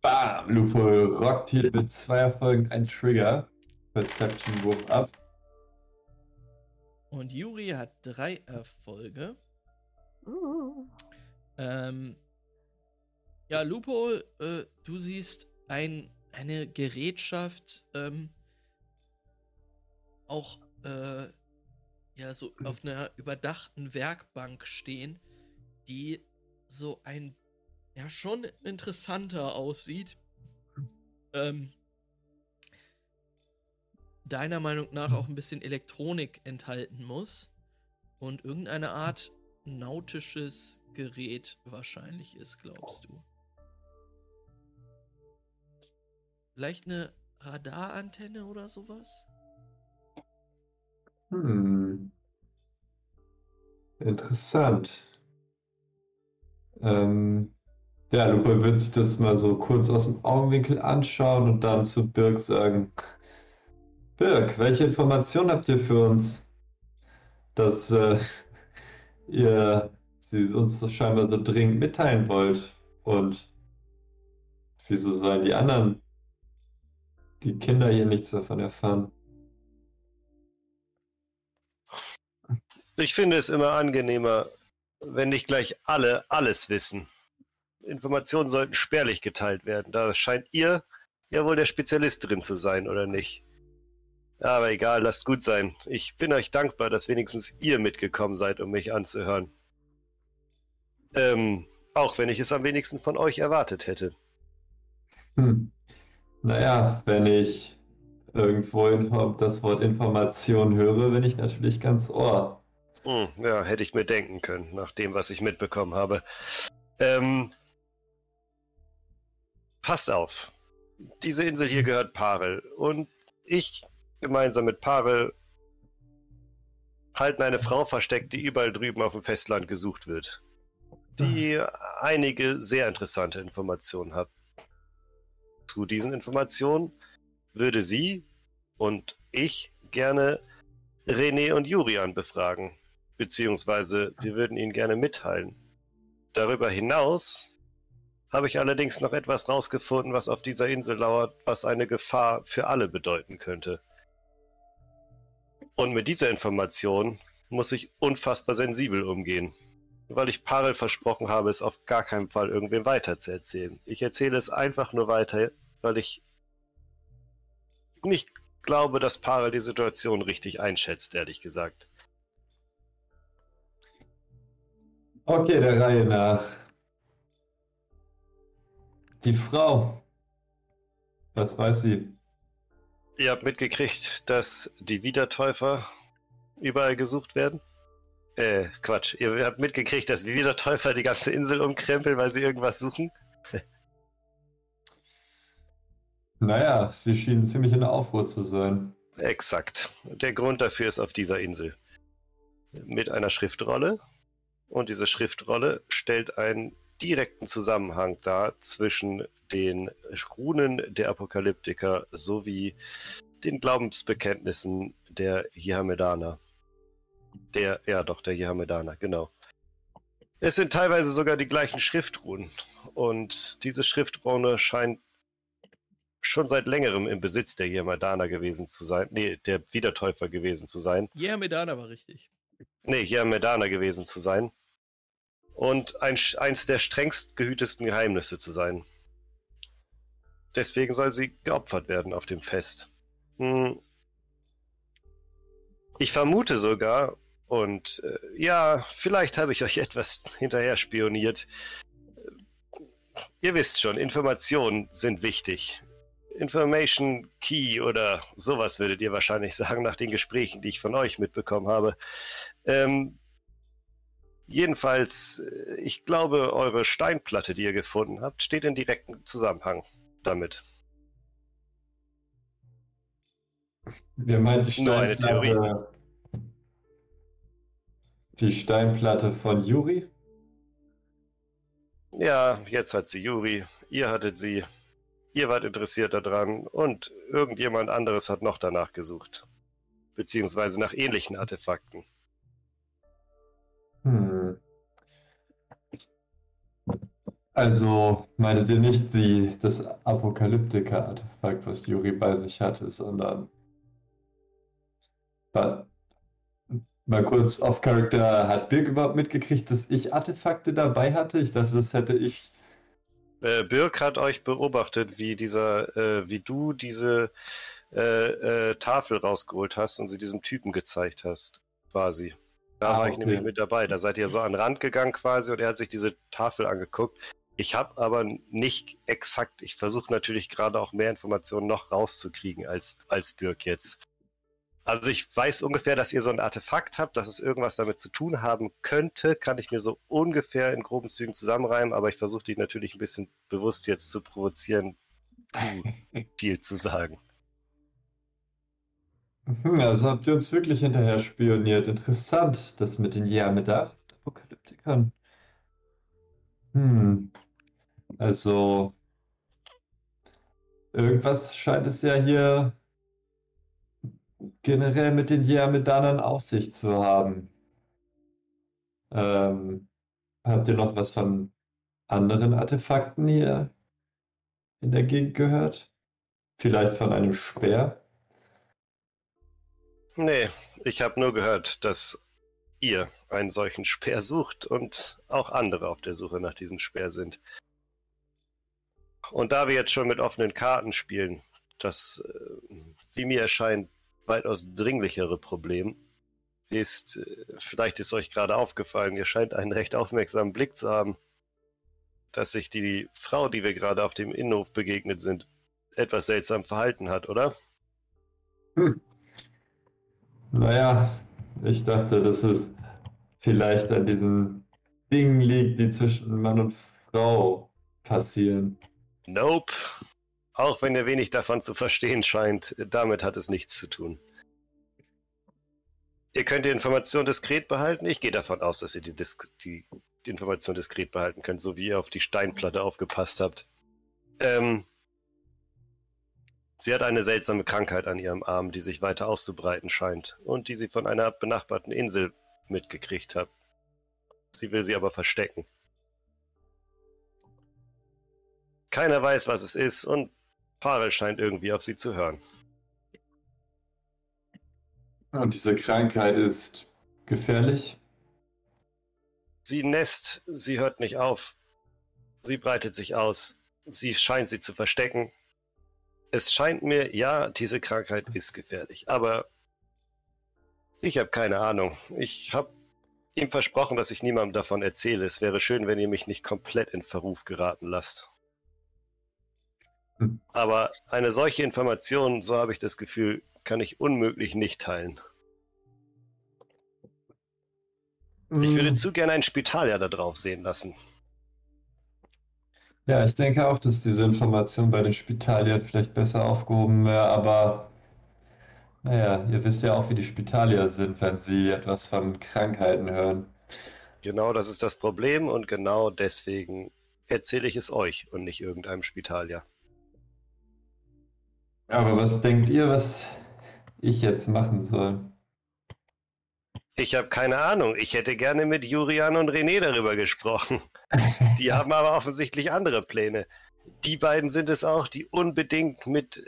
Bam! Lupo rockt hier mit zwei Erfolgen ein Trigger. Perception-Wurf ab.
Und Yuri hat drei Erfolge.
Uh.
Ähm, ja, Lupo, äh, du siehst ein, eine Gerätschaft, ähm, auch, äh, ja, so auf einer überdachten Werkbank stehen, die so ein, ja, schon interessanter aussieht. Ähm, deiner Meinung nach auch ein bisschen Elektronik enthalten muss und irgendeine Art nautisches Gerät wahrscheinlich ist, glaubst du? Vielleicht eine Radarantenne oder sowas?
Hm. Interessant. Ähm, ja, Lupe wird sich das mal so kurz aus dem Augenwinkel anschauen und dann zu Birk sagen: Birk, welche Informationen habt ihr für uns, dass äh, ihr sie uns scheinbar so dringend mitteilen wollt? Und wieso sollen die anderen, die Kinder hier nichts davon erfahren?
Ich finde es immer angenehmer, wenn nicht gleich alle alles wissen. Informationen sollten spärlich geteilt werden. Da scheint ihr ja wohl der Spezialist drin zu sein, oder nicht? Aber egal, lasst gut sein. Ich bin euch dankbar, dass wenigstens ihr mitgekommen seid, um mich anzuhören. Ähm, auch wenn ich es am wenigsten von euch erwartet hätte.
Hm. Naja, wenn ich irgendwo das Wort Information höre, bin ich natürlich ganz ohr.
Hm, ja, hätte ich mir denken können, nach dem, was ich mitbekommen habe. Ähm, passt auf. Diese Insel hier gehört Parel. Und ich, gemeinsam mit Parel, halten eine Frau versteckt, die überall drüben auf dem Festland gesucht wird. Die einige sehr interessante Informationen hat. Zu diesen Informationen würde sie und ich gerne René und Jurian befragen beziehungsweise wir würden Ihnen gerne mitteilen. Darüber hinaus habe ich allerdings noch etwas rausgefunden, was auf dieser Insel lauert, was eine Gefahr für alle bedeuten könnte. Und mit dieser Information muss ich unfassbar sensibel umgehen, weil ich Parel versprochen habe, es auf gar keinen Fall irgendwem weiterzuerzählen. Ich erzähle es einfach nur weiter, weil ich nicht glaube, dass Parel die Situation richtig einschätzt, ehrlich gesagt.
Okay, der Reihe nach. Die Frau. Was weiß sie?
Ihr habt mitgekriegt, dass die Wiedertäufer überall gesucht werden? Äh, Quatsch. Ihr habt mitgekriegt, dass die Wiedertäufer die ganze Insel umkrempeln, weil sie irgendwas suchen?
naja, sie schienen ziemlich in Aufruhr zu sein.
Exakt. Der Grund dafür ist auf dieser Insel. Mit einer Schriftrolle und diese Schriftrolle stellt einen direkten Zusammenhang dar zwischen den Runen der Apokalyptiker sowie den Glaubensbekenntnissen der Jihamedaner. Der, ja doch, der Jihamedaner, genau. Es sind teilweise sogar die gleichen Schriftrunen. Und diese Schriftrune scheint schon seit längerem im Besitz der Jihamedaner gewesen zu sein. Nee, der Wiedertäufer gewesen zu sein.
Jihamedaner war richtig.
Nee, Jihamedaner gewesen zu sein und ein, eins der strengst gehütesten Geheimnisse zu sein. Deswegen soll sie geopfert werden auf dem Fest. Hm. Ich vermute sogar, und äh, ja, vielleicht habe ich euch etwas hinterher spioniert. Ihr wisst schon, Informationen sind wichtig. Information Key oder sowas würdet ihr wahrscheinlich sagen nach den Gesprächen, die ich von euch mitbekommen habe. Ähm, Jedenfalls, äh, ich glaube, eure Steinplatte, die ihr gefunden habt, steht in direktem Zusammenhang damit.
Wer meint die
Nur eine Theorie.
Die Steinplatte von Juri?
Ja, jetzt hat sie Juri, ihr hattet sie, ihr wart interessiert daran und irgendjemand anderes hat noch danach gesucht. Beziehungsweise nach ähnlichen Artefakten.
Hm. Also meintet ihr nicht die, das Apokalyptiker-Artefakt, was Yuri bei sich hatte, sondern mal kurz off Character, hat Birk überhaupt mitgekriegt, dass ich Artefakte dabei hatte? Ich dachte, das hätte ich.
Äh, Birk hat euch beobachtet, wie dieser, äh, wie du diese äh, äh Tafel rausgeholt hast und sie diesem Typen gezeigt hast, quasi. Da ah, war ich okay. nämlich mit dabei. Da seid ihr so an den Rand gegangen quasi und er hat sich diese Tafel angeguckt. Ich habe aber nicht exakt, ich versuche natürlich gerade auch mehr Informationen noch rauszukriegen als, als Birk jetzt. Also ich weiß ungefähr, dass ihr so ein Artefakt habt, dass es irgendwas damit zu tun haben könnte, kann ich mir so ungefähr in groben Zügen zusammenreimen, aber ich versuche dich natürlich ein bisschen bewusst jetzt zu provozieren, viel zu sagen.
Hm, also habt ihr uns wirklich hinterher spioniert. Interessant, das mit den Jahrmedar-Apokalyptikern. Hm, also irgendwas scheint es ja hier generell mit den Jahrmedanern auf sich zu haben. Ähm, habt ihr noch was von anderen Artefakten hier in der Gegend gehört? Vielleicht von einem Speer?
Nee, ich habe nur gehört, dass ihr einen solchen Speer sucht und auch andere auf der Suche nach diesem Speer sind. Und da wir jetzt schon mit offenen Karten spielen, das, äh, wie mir erscheint, weitaus dringlichere Problem ist, äh, vielleicht ist euch gerade aufgefallen, ihr scheint einen recht aufmerksamen Blick zu haben, dass sich die Frau, die wir gerade auf dem Innenhof begegnet sind, etwas seltsam verhalten hat, oder?
Hm. Naja, ich dachte, dass es vielleicht an diesen Dingen liegt, die zwischen Mann und Frau passieren.
Nope. Auch wenn er wenig davon zu verstehen scheint, damit hat es nichts zu tun. Ihr könnt die Information diskret behalten. Ich gehe davon aus, dass ihr die, Dis die, die Information diskret behalten könnt, so wie ihr auf die Steinplatte aufgepasst habt. Ähm, sie hat eine seltsame Krankheit an ihrem Arm, die sich weiter auszubreiten scheint und die sie von einer benachbarten Insel mitgekriegt hat. Sie will sie aber verstecken. Keiner weiß, was es ist und Parel scheint irgendwie auf sie zu hören.
Und diese Krankheit ist gefährlich?
Sie nässt, sie hört nicht auf. Sie breitet sich aus. Sie scheint sie zu verstecken. Es scheint mir, ja, diese Krankheit ist gefährlich, aber ich habe keine Ahnung. Ich habe ihm versprochen, dass ich niemandem davon erzähle. Es wäre schön, wenn ihr mich nicht komplett in Verruf geraten lasst. Aber eine solche Information, so habe ich das Gefühl, kann ich unmöglich nicht teilen. Ich würde
Hm,
zu gerne ein Spitalier da drauf sehen lassen.
Ja, ich denke auch, dass diese Information bei den Spitaliern vielleicht besser aufgehoben wäre, aber naja, ihr wisst ja auch, wie die Spitalier sind, wenn sie etwas von Krankheiten hören.
Genau das ist das Problem und genau deswegen erzähle ich es euch und nicht irgendeinem Spitalier.
Aber was denkt ihr, was ich jetzt machen soll?
Ich habe keine Ahnung. Ich hätte gerne mit Jurian und René darüber gesprochen. Die haben aber offensichtlich andere Pläne. Die beiden sind es auch, die unbedingt mit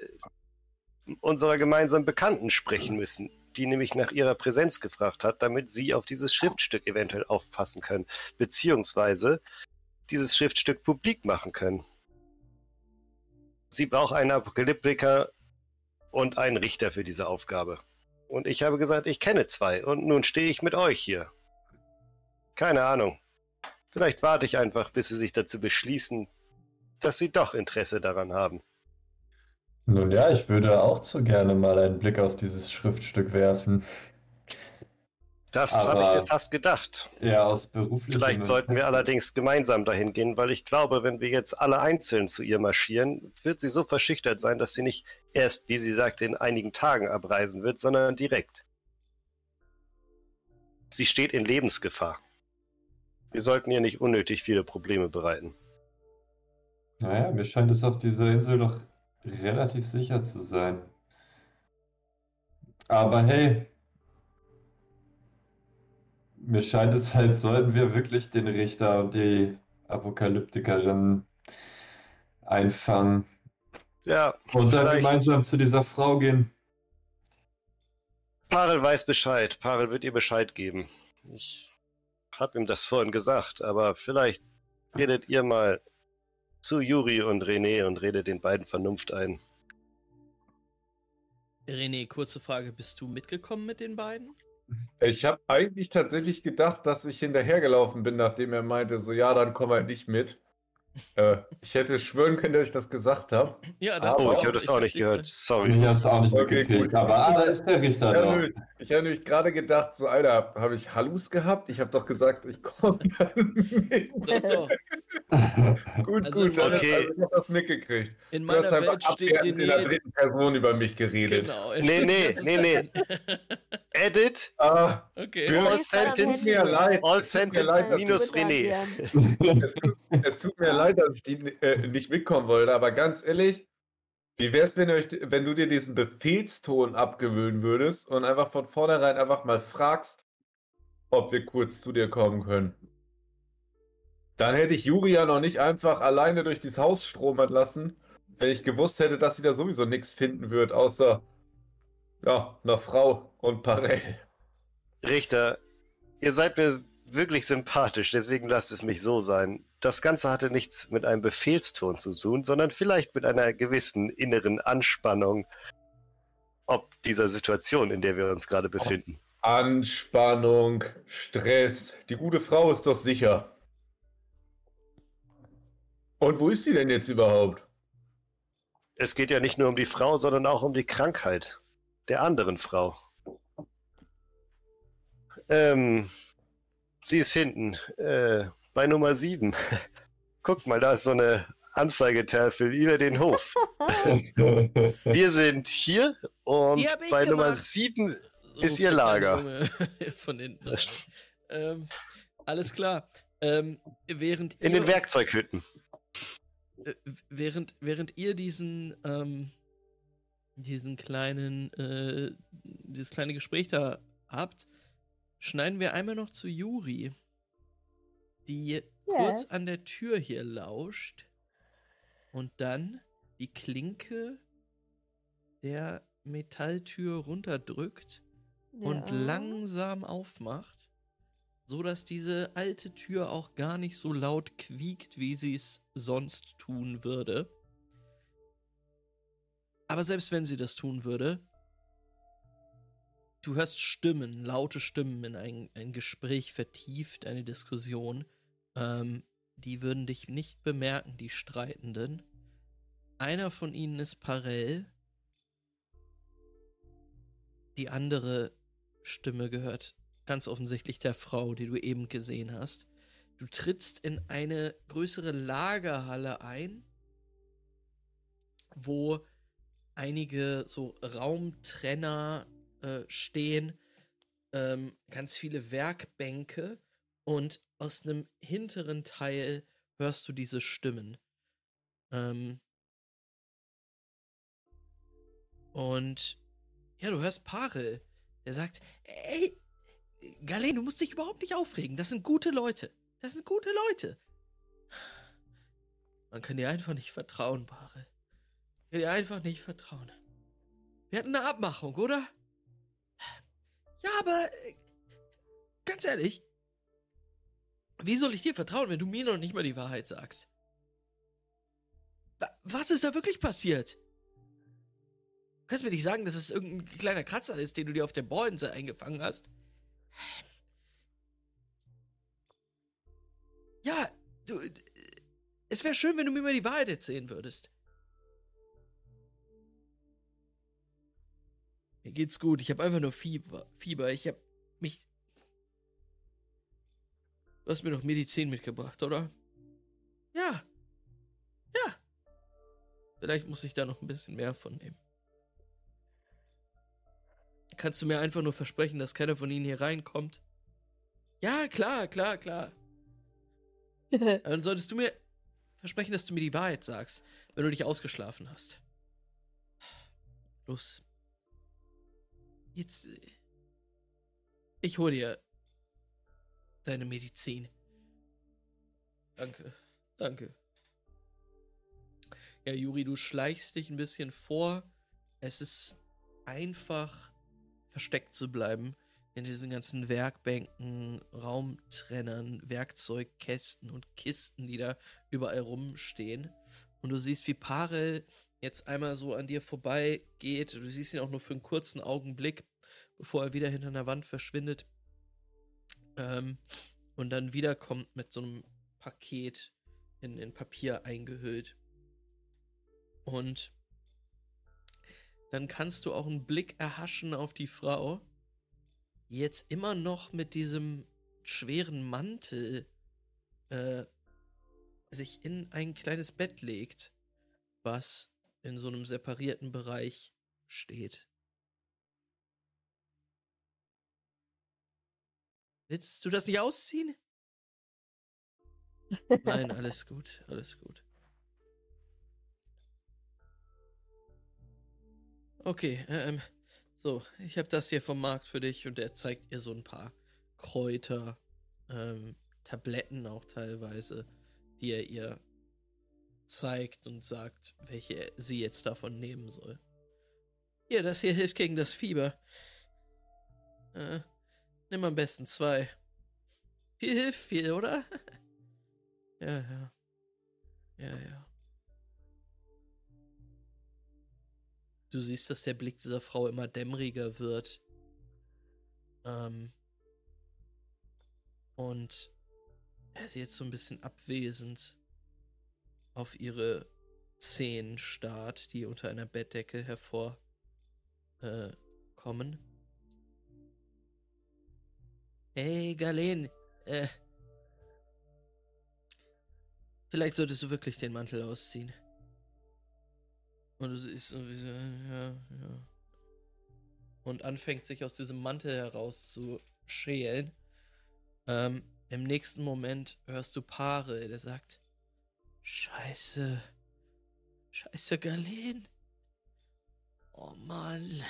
unserer gemeinsamen Bekannten sprechen müssen, die nämlich nach ihrer Präsenz gefragt hat, damit sie auf dieses Schriftstück eventuell aufpassen können, beziehungsweise dieses Schriftstück publik machen können. Sie braucht einen Apokalyptiker und einen Richter für diese Aufgabe. Und ich habe gesagt, ich kenne zwei und nun stehe ich mit euch hier. Keine Ahnung. Vielleicht warte ich einfach, bis sie sich dazu beschließen, dass sie doch Interesse daran haben.
Nun ja, ich würde auch zu gerne mal einen Blick auf dieses Schriftstück werfen.
Das habe ich mir fast gedacht.
Ja, aus beruflichem
Vielleicht sollten wir allerdings gemeinsam dahin gehen, weil ich glaube, wenn wir jetzt alle einzeln zu ihr marschieren, wird sie so verschüchtert sein, dass sie nicht erst, wie sie sagte, in einigen Tagen abreisen wird, sondern direkt. Sie steht in Lebensgefahr. Wir sollten ihr nicht unnötig viele Probleme bereiten.
Naja, mir scheint es auf dieser Insel doch relativ sicher zu sein. Aber hey, mir scheint es halt, sollten wir wirklich den Richter und die Apokalyptikerin einfangen
Ja,
und dann
vielleicht-
gemeinsam zu dieser Frau gehen.
Parel weiß Bescheid. Parel wird ihr Bescheid geben. Ich habe ihm das vorhin gesagt, aber vielleicht redet ihr mal zu Juri und René und redet den beiden Vernunft ein.
René, kurze Frage, bist du mitgekommen mit den beiden?
Ich habe eigentlich tatsächlich gedacht, dass ich hinterhergelaufen bin, nachdem er meinte, so ja, dann komm halt nicht mit. Äh, ich hätte schwören können, dass ich das gesagt habe.
Ja,
Ah,
Oh,
Oh,
ich habe das auch nicht gehört.
Ich
Sorry.
habe es auch nicht
Okay,
mitgekriegt,
gut.
aber ah, da ist der Richter
Ja,
doch.
nö, ich habe nämlich gerade gedacht, so Alter, habe ich Hallus gehabt? Ich habe doch gesagt, ich komme dann mit.
Doch, doch.
Gut,
Also
gut,
meiner-
also ich hab das mitgekriegt.
In
Du hast
meiner
einfach
Welt steht
in der dritten Person über mich geredet.
Genau.
Nee, nee, nee,
Zeit-
Edit,
Ah,
Okay.
All sentence- all sentence minus René.
es tut mir leid, dass ich die, äh, nicht mitkommen wollte, aber ganz ehrlich, wie wäre es, wenn, euch, wenn du dir diesen Befehlston abgewöhnen würdest und einfach von vornherein einfach mal fragst, ob wir kurz zu dir kommen können? Dann hätte ich Juri ja noch nicht einfach alleine durch dieses Haus stromern lassen, wenn ich gewusst hätte, dass sie da sowieso nichts finden wird, außer ja, einer Frau und Parell.
Richter, ihr seid mir wirklich sympathisch, deswegen lasst es mich so sein. Das Ganze hatte nichts mit einem Befehlston zu tun, sondern vielleicht mit einer gewissen inneren Anspannung ob dieser Situation, in der wir uns gerade befinden.
Anspannung, Stress. Die gute Frau ist doch sicher. Und wo ist sie denn jetzt überhaupt?
Es geht ja nicht nur um die Frau, sondern auch um die Krankheit der anderen Frau. Ähm, sie ist hinten, äh, bei Nummer 7. Guck mal, da ist so eine Anzeigetafel über den Hof. Wir sind hier und bei Nummer
gemacht.
7
So
Ist ihr Lager.
Von hinten. ähm, alles klar. Ähm, während
in den Werkzeughütten.
äh, während, während ihr diesen, ähm, diesen kleinen, äh, dieses kleine Gespräch da habt, schneiden wir einmal noch zu Juri, die kurz
Yes.
an der Tür hier lauscht und dann die Klinke der Metalltür runterdrückt und
Ja.
langsam aufmacht, so dass diese alte Tür auch gar nicht so laut quiekt, wie sie es sonst tun würde. Aber selbst wenn sie das tun würde, du hörst Stimmen, laute Stimmen in ein, ein Gespräch vertieft, eine Diskussion. Ähm, die würden dich nicht bemerken, die Streitenden. Einer von ihnen ist Parell. Die andere Stimme gehört ganz offensichtlich der Frau, die du eben gesehen hast. Du trittst in eine größere Lagerhalle ein, wo einige so Raumtrenner äh, stehen, ähm, ganz viele Werkbänke und aus einem hinteren Teil hörst du diese Stimmen. Ähm, und ja, du hörst Parel, der sagt, ey, Galen, du musst dich überhaupt nicht aufregen. Das sind gute Leute. Das sind gute Leute. Man kann dir einfach nicht vertrauen, Parel. Man kann dir einfach nicht vertrauen. Wir hatten eine Abmachung, oder? Ja, aber äh, ganz ehrlich, wie soll ich dir vertrauen, wenn du mir noch nicht mal die Wahrheit sagst? Wa- Was ist da wirklich passiert? Du kannst mir nicht sagen, dass es irgendein kleiner Kratzer ist, den du dir auf der Bohrinsel eingefangen hast. Ja, du. äh, Es wäre schön, wenn du mir mal die Wahrheit erzählen würdest. Mir geht's gut. Ich habe einfach nur Fieber. Fieber. Ich habe mich. Du hast mir doch Medizin mitgebracht, oder? Ja. Ja. Vielleicht muss ich da noch ein bisschen mehr von nehmen. Kannst du mir einfach nur versprechen, dass keiner von ihnen hier reinkommt? Ja, klar, klar, klar. Dann solltest du mir versprechen, dass du mir die Wahrheit sagst, wenn du dich ausgeschlafen hast. Los. Jetzt. äh, Ich hol dir deine Medizin. Danke, danke. Ja, Juri, du schleichst dich ein bisschen vor. Es ist einfach versteckt zu bleiben in diesen ganzen Werkbänken, Raumtrennern, Werkzeugkästen und Kisten, die da überall rumstehen. Und du siehst, wie Parel jetzt einmal so an dir vorbeigeht. Du siehst ihn auch nur für einen kurzen Augenblick, bevor er wieder hinter einer Wand verschwindet. Ähm, und dann wiederkommt mit so einem Paket in, in Papier eingehüllt. Und dann kannst du auch einen Blick erhaschen auf die Frau, die jetzt immer noch mit diesem schweren Mantel äh, sich in ein kleines Bett legt, was in so einem separierten Bereich steht. Willst du das nicht ausziehen? Nein, alles gut, alles gut. Okay, ähm, so, ich habe das hier vom Markt für dich und er zeigt ihr so ein paar Kräuter, ähm, Tabletten auch teilweise, die er ihr zeigt und sagt, welche sie jetzt davon nehmen soll. Hier, das hier hilft gegen das Fieber. Äh, nimm am besten zwei. Viel hilft viel, oder? ja, ja. Ja, ja. Du siehst, dass der Blick dieser Frau immer dämmeriger wird. Ähm. Und er sie jetzt so ein bisschen abwesend auf ihre Zehen starrt, die unter einer Bettdecke hervorkommen. Äh, hey, Galen, äh. Vielleicht solltest du wirklich den Mantel ausziehen. Und du siehst so wie so, ja, ja. Und anfängt sich aus diesem Mantel heraus zu schälen. Ähm, Im nächsten Moment hörst du Paare, der sagt, Scheiße. Scheiße, Galen. Oh Mann.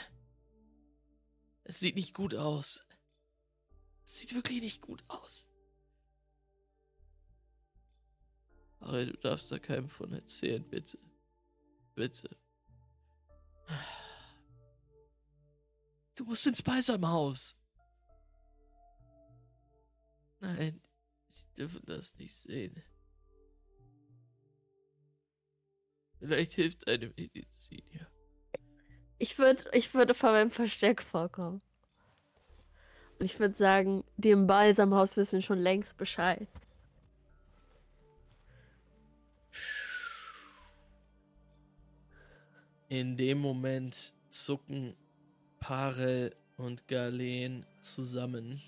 Es sieht nicht gut aus. Es sieht wirklich nicht gut aus. Aber du darfst da keinem von erzählen, bitte. Bitte. Du musst ins Beisamhaus. Nein, ich dürfen das nicht sehen. Vielleicht hilft eine Medizin ja.
Ich würde ich würde vor meinem Versteck vorkommen. Und ich würde sagen, die im Balsamhaus wissen schon längst Bescheid.
In dem Moment zucken Parel und Galen zusammen.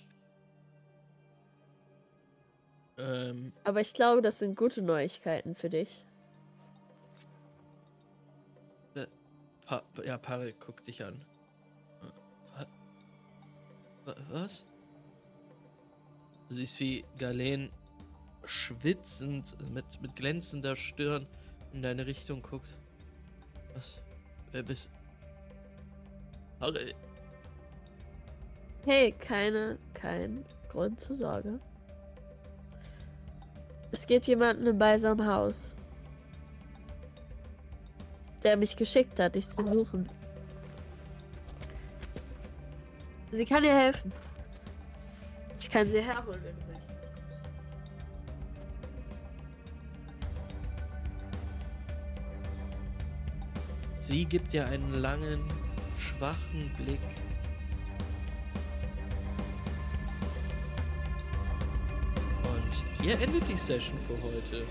Ähm,
Aber ich glaube, das sind gute Neuigkeiten für dich.
Pa ja, Parel guckt dich an. Wa was? Du siehst, wie Galen schwitzend mit, mit glänzender Stirn in deine Richtung guckt. Was? Wer bist Harry?
Hey, keine, kein Grund zur Sorge. Es gibt jemanden im Beisam Haus, der mich geschickt hat, dich zu suchen. Sie kann dir helfen. Ich kann sie herholen, wenn du willst.
Sie gibt dir einen langen, schwachen Blick. Und hier endet die Session für heute.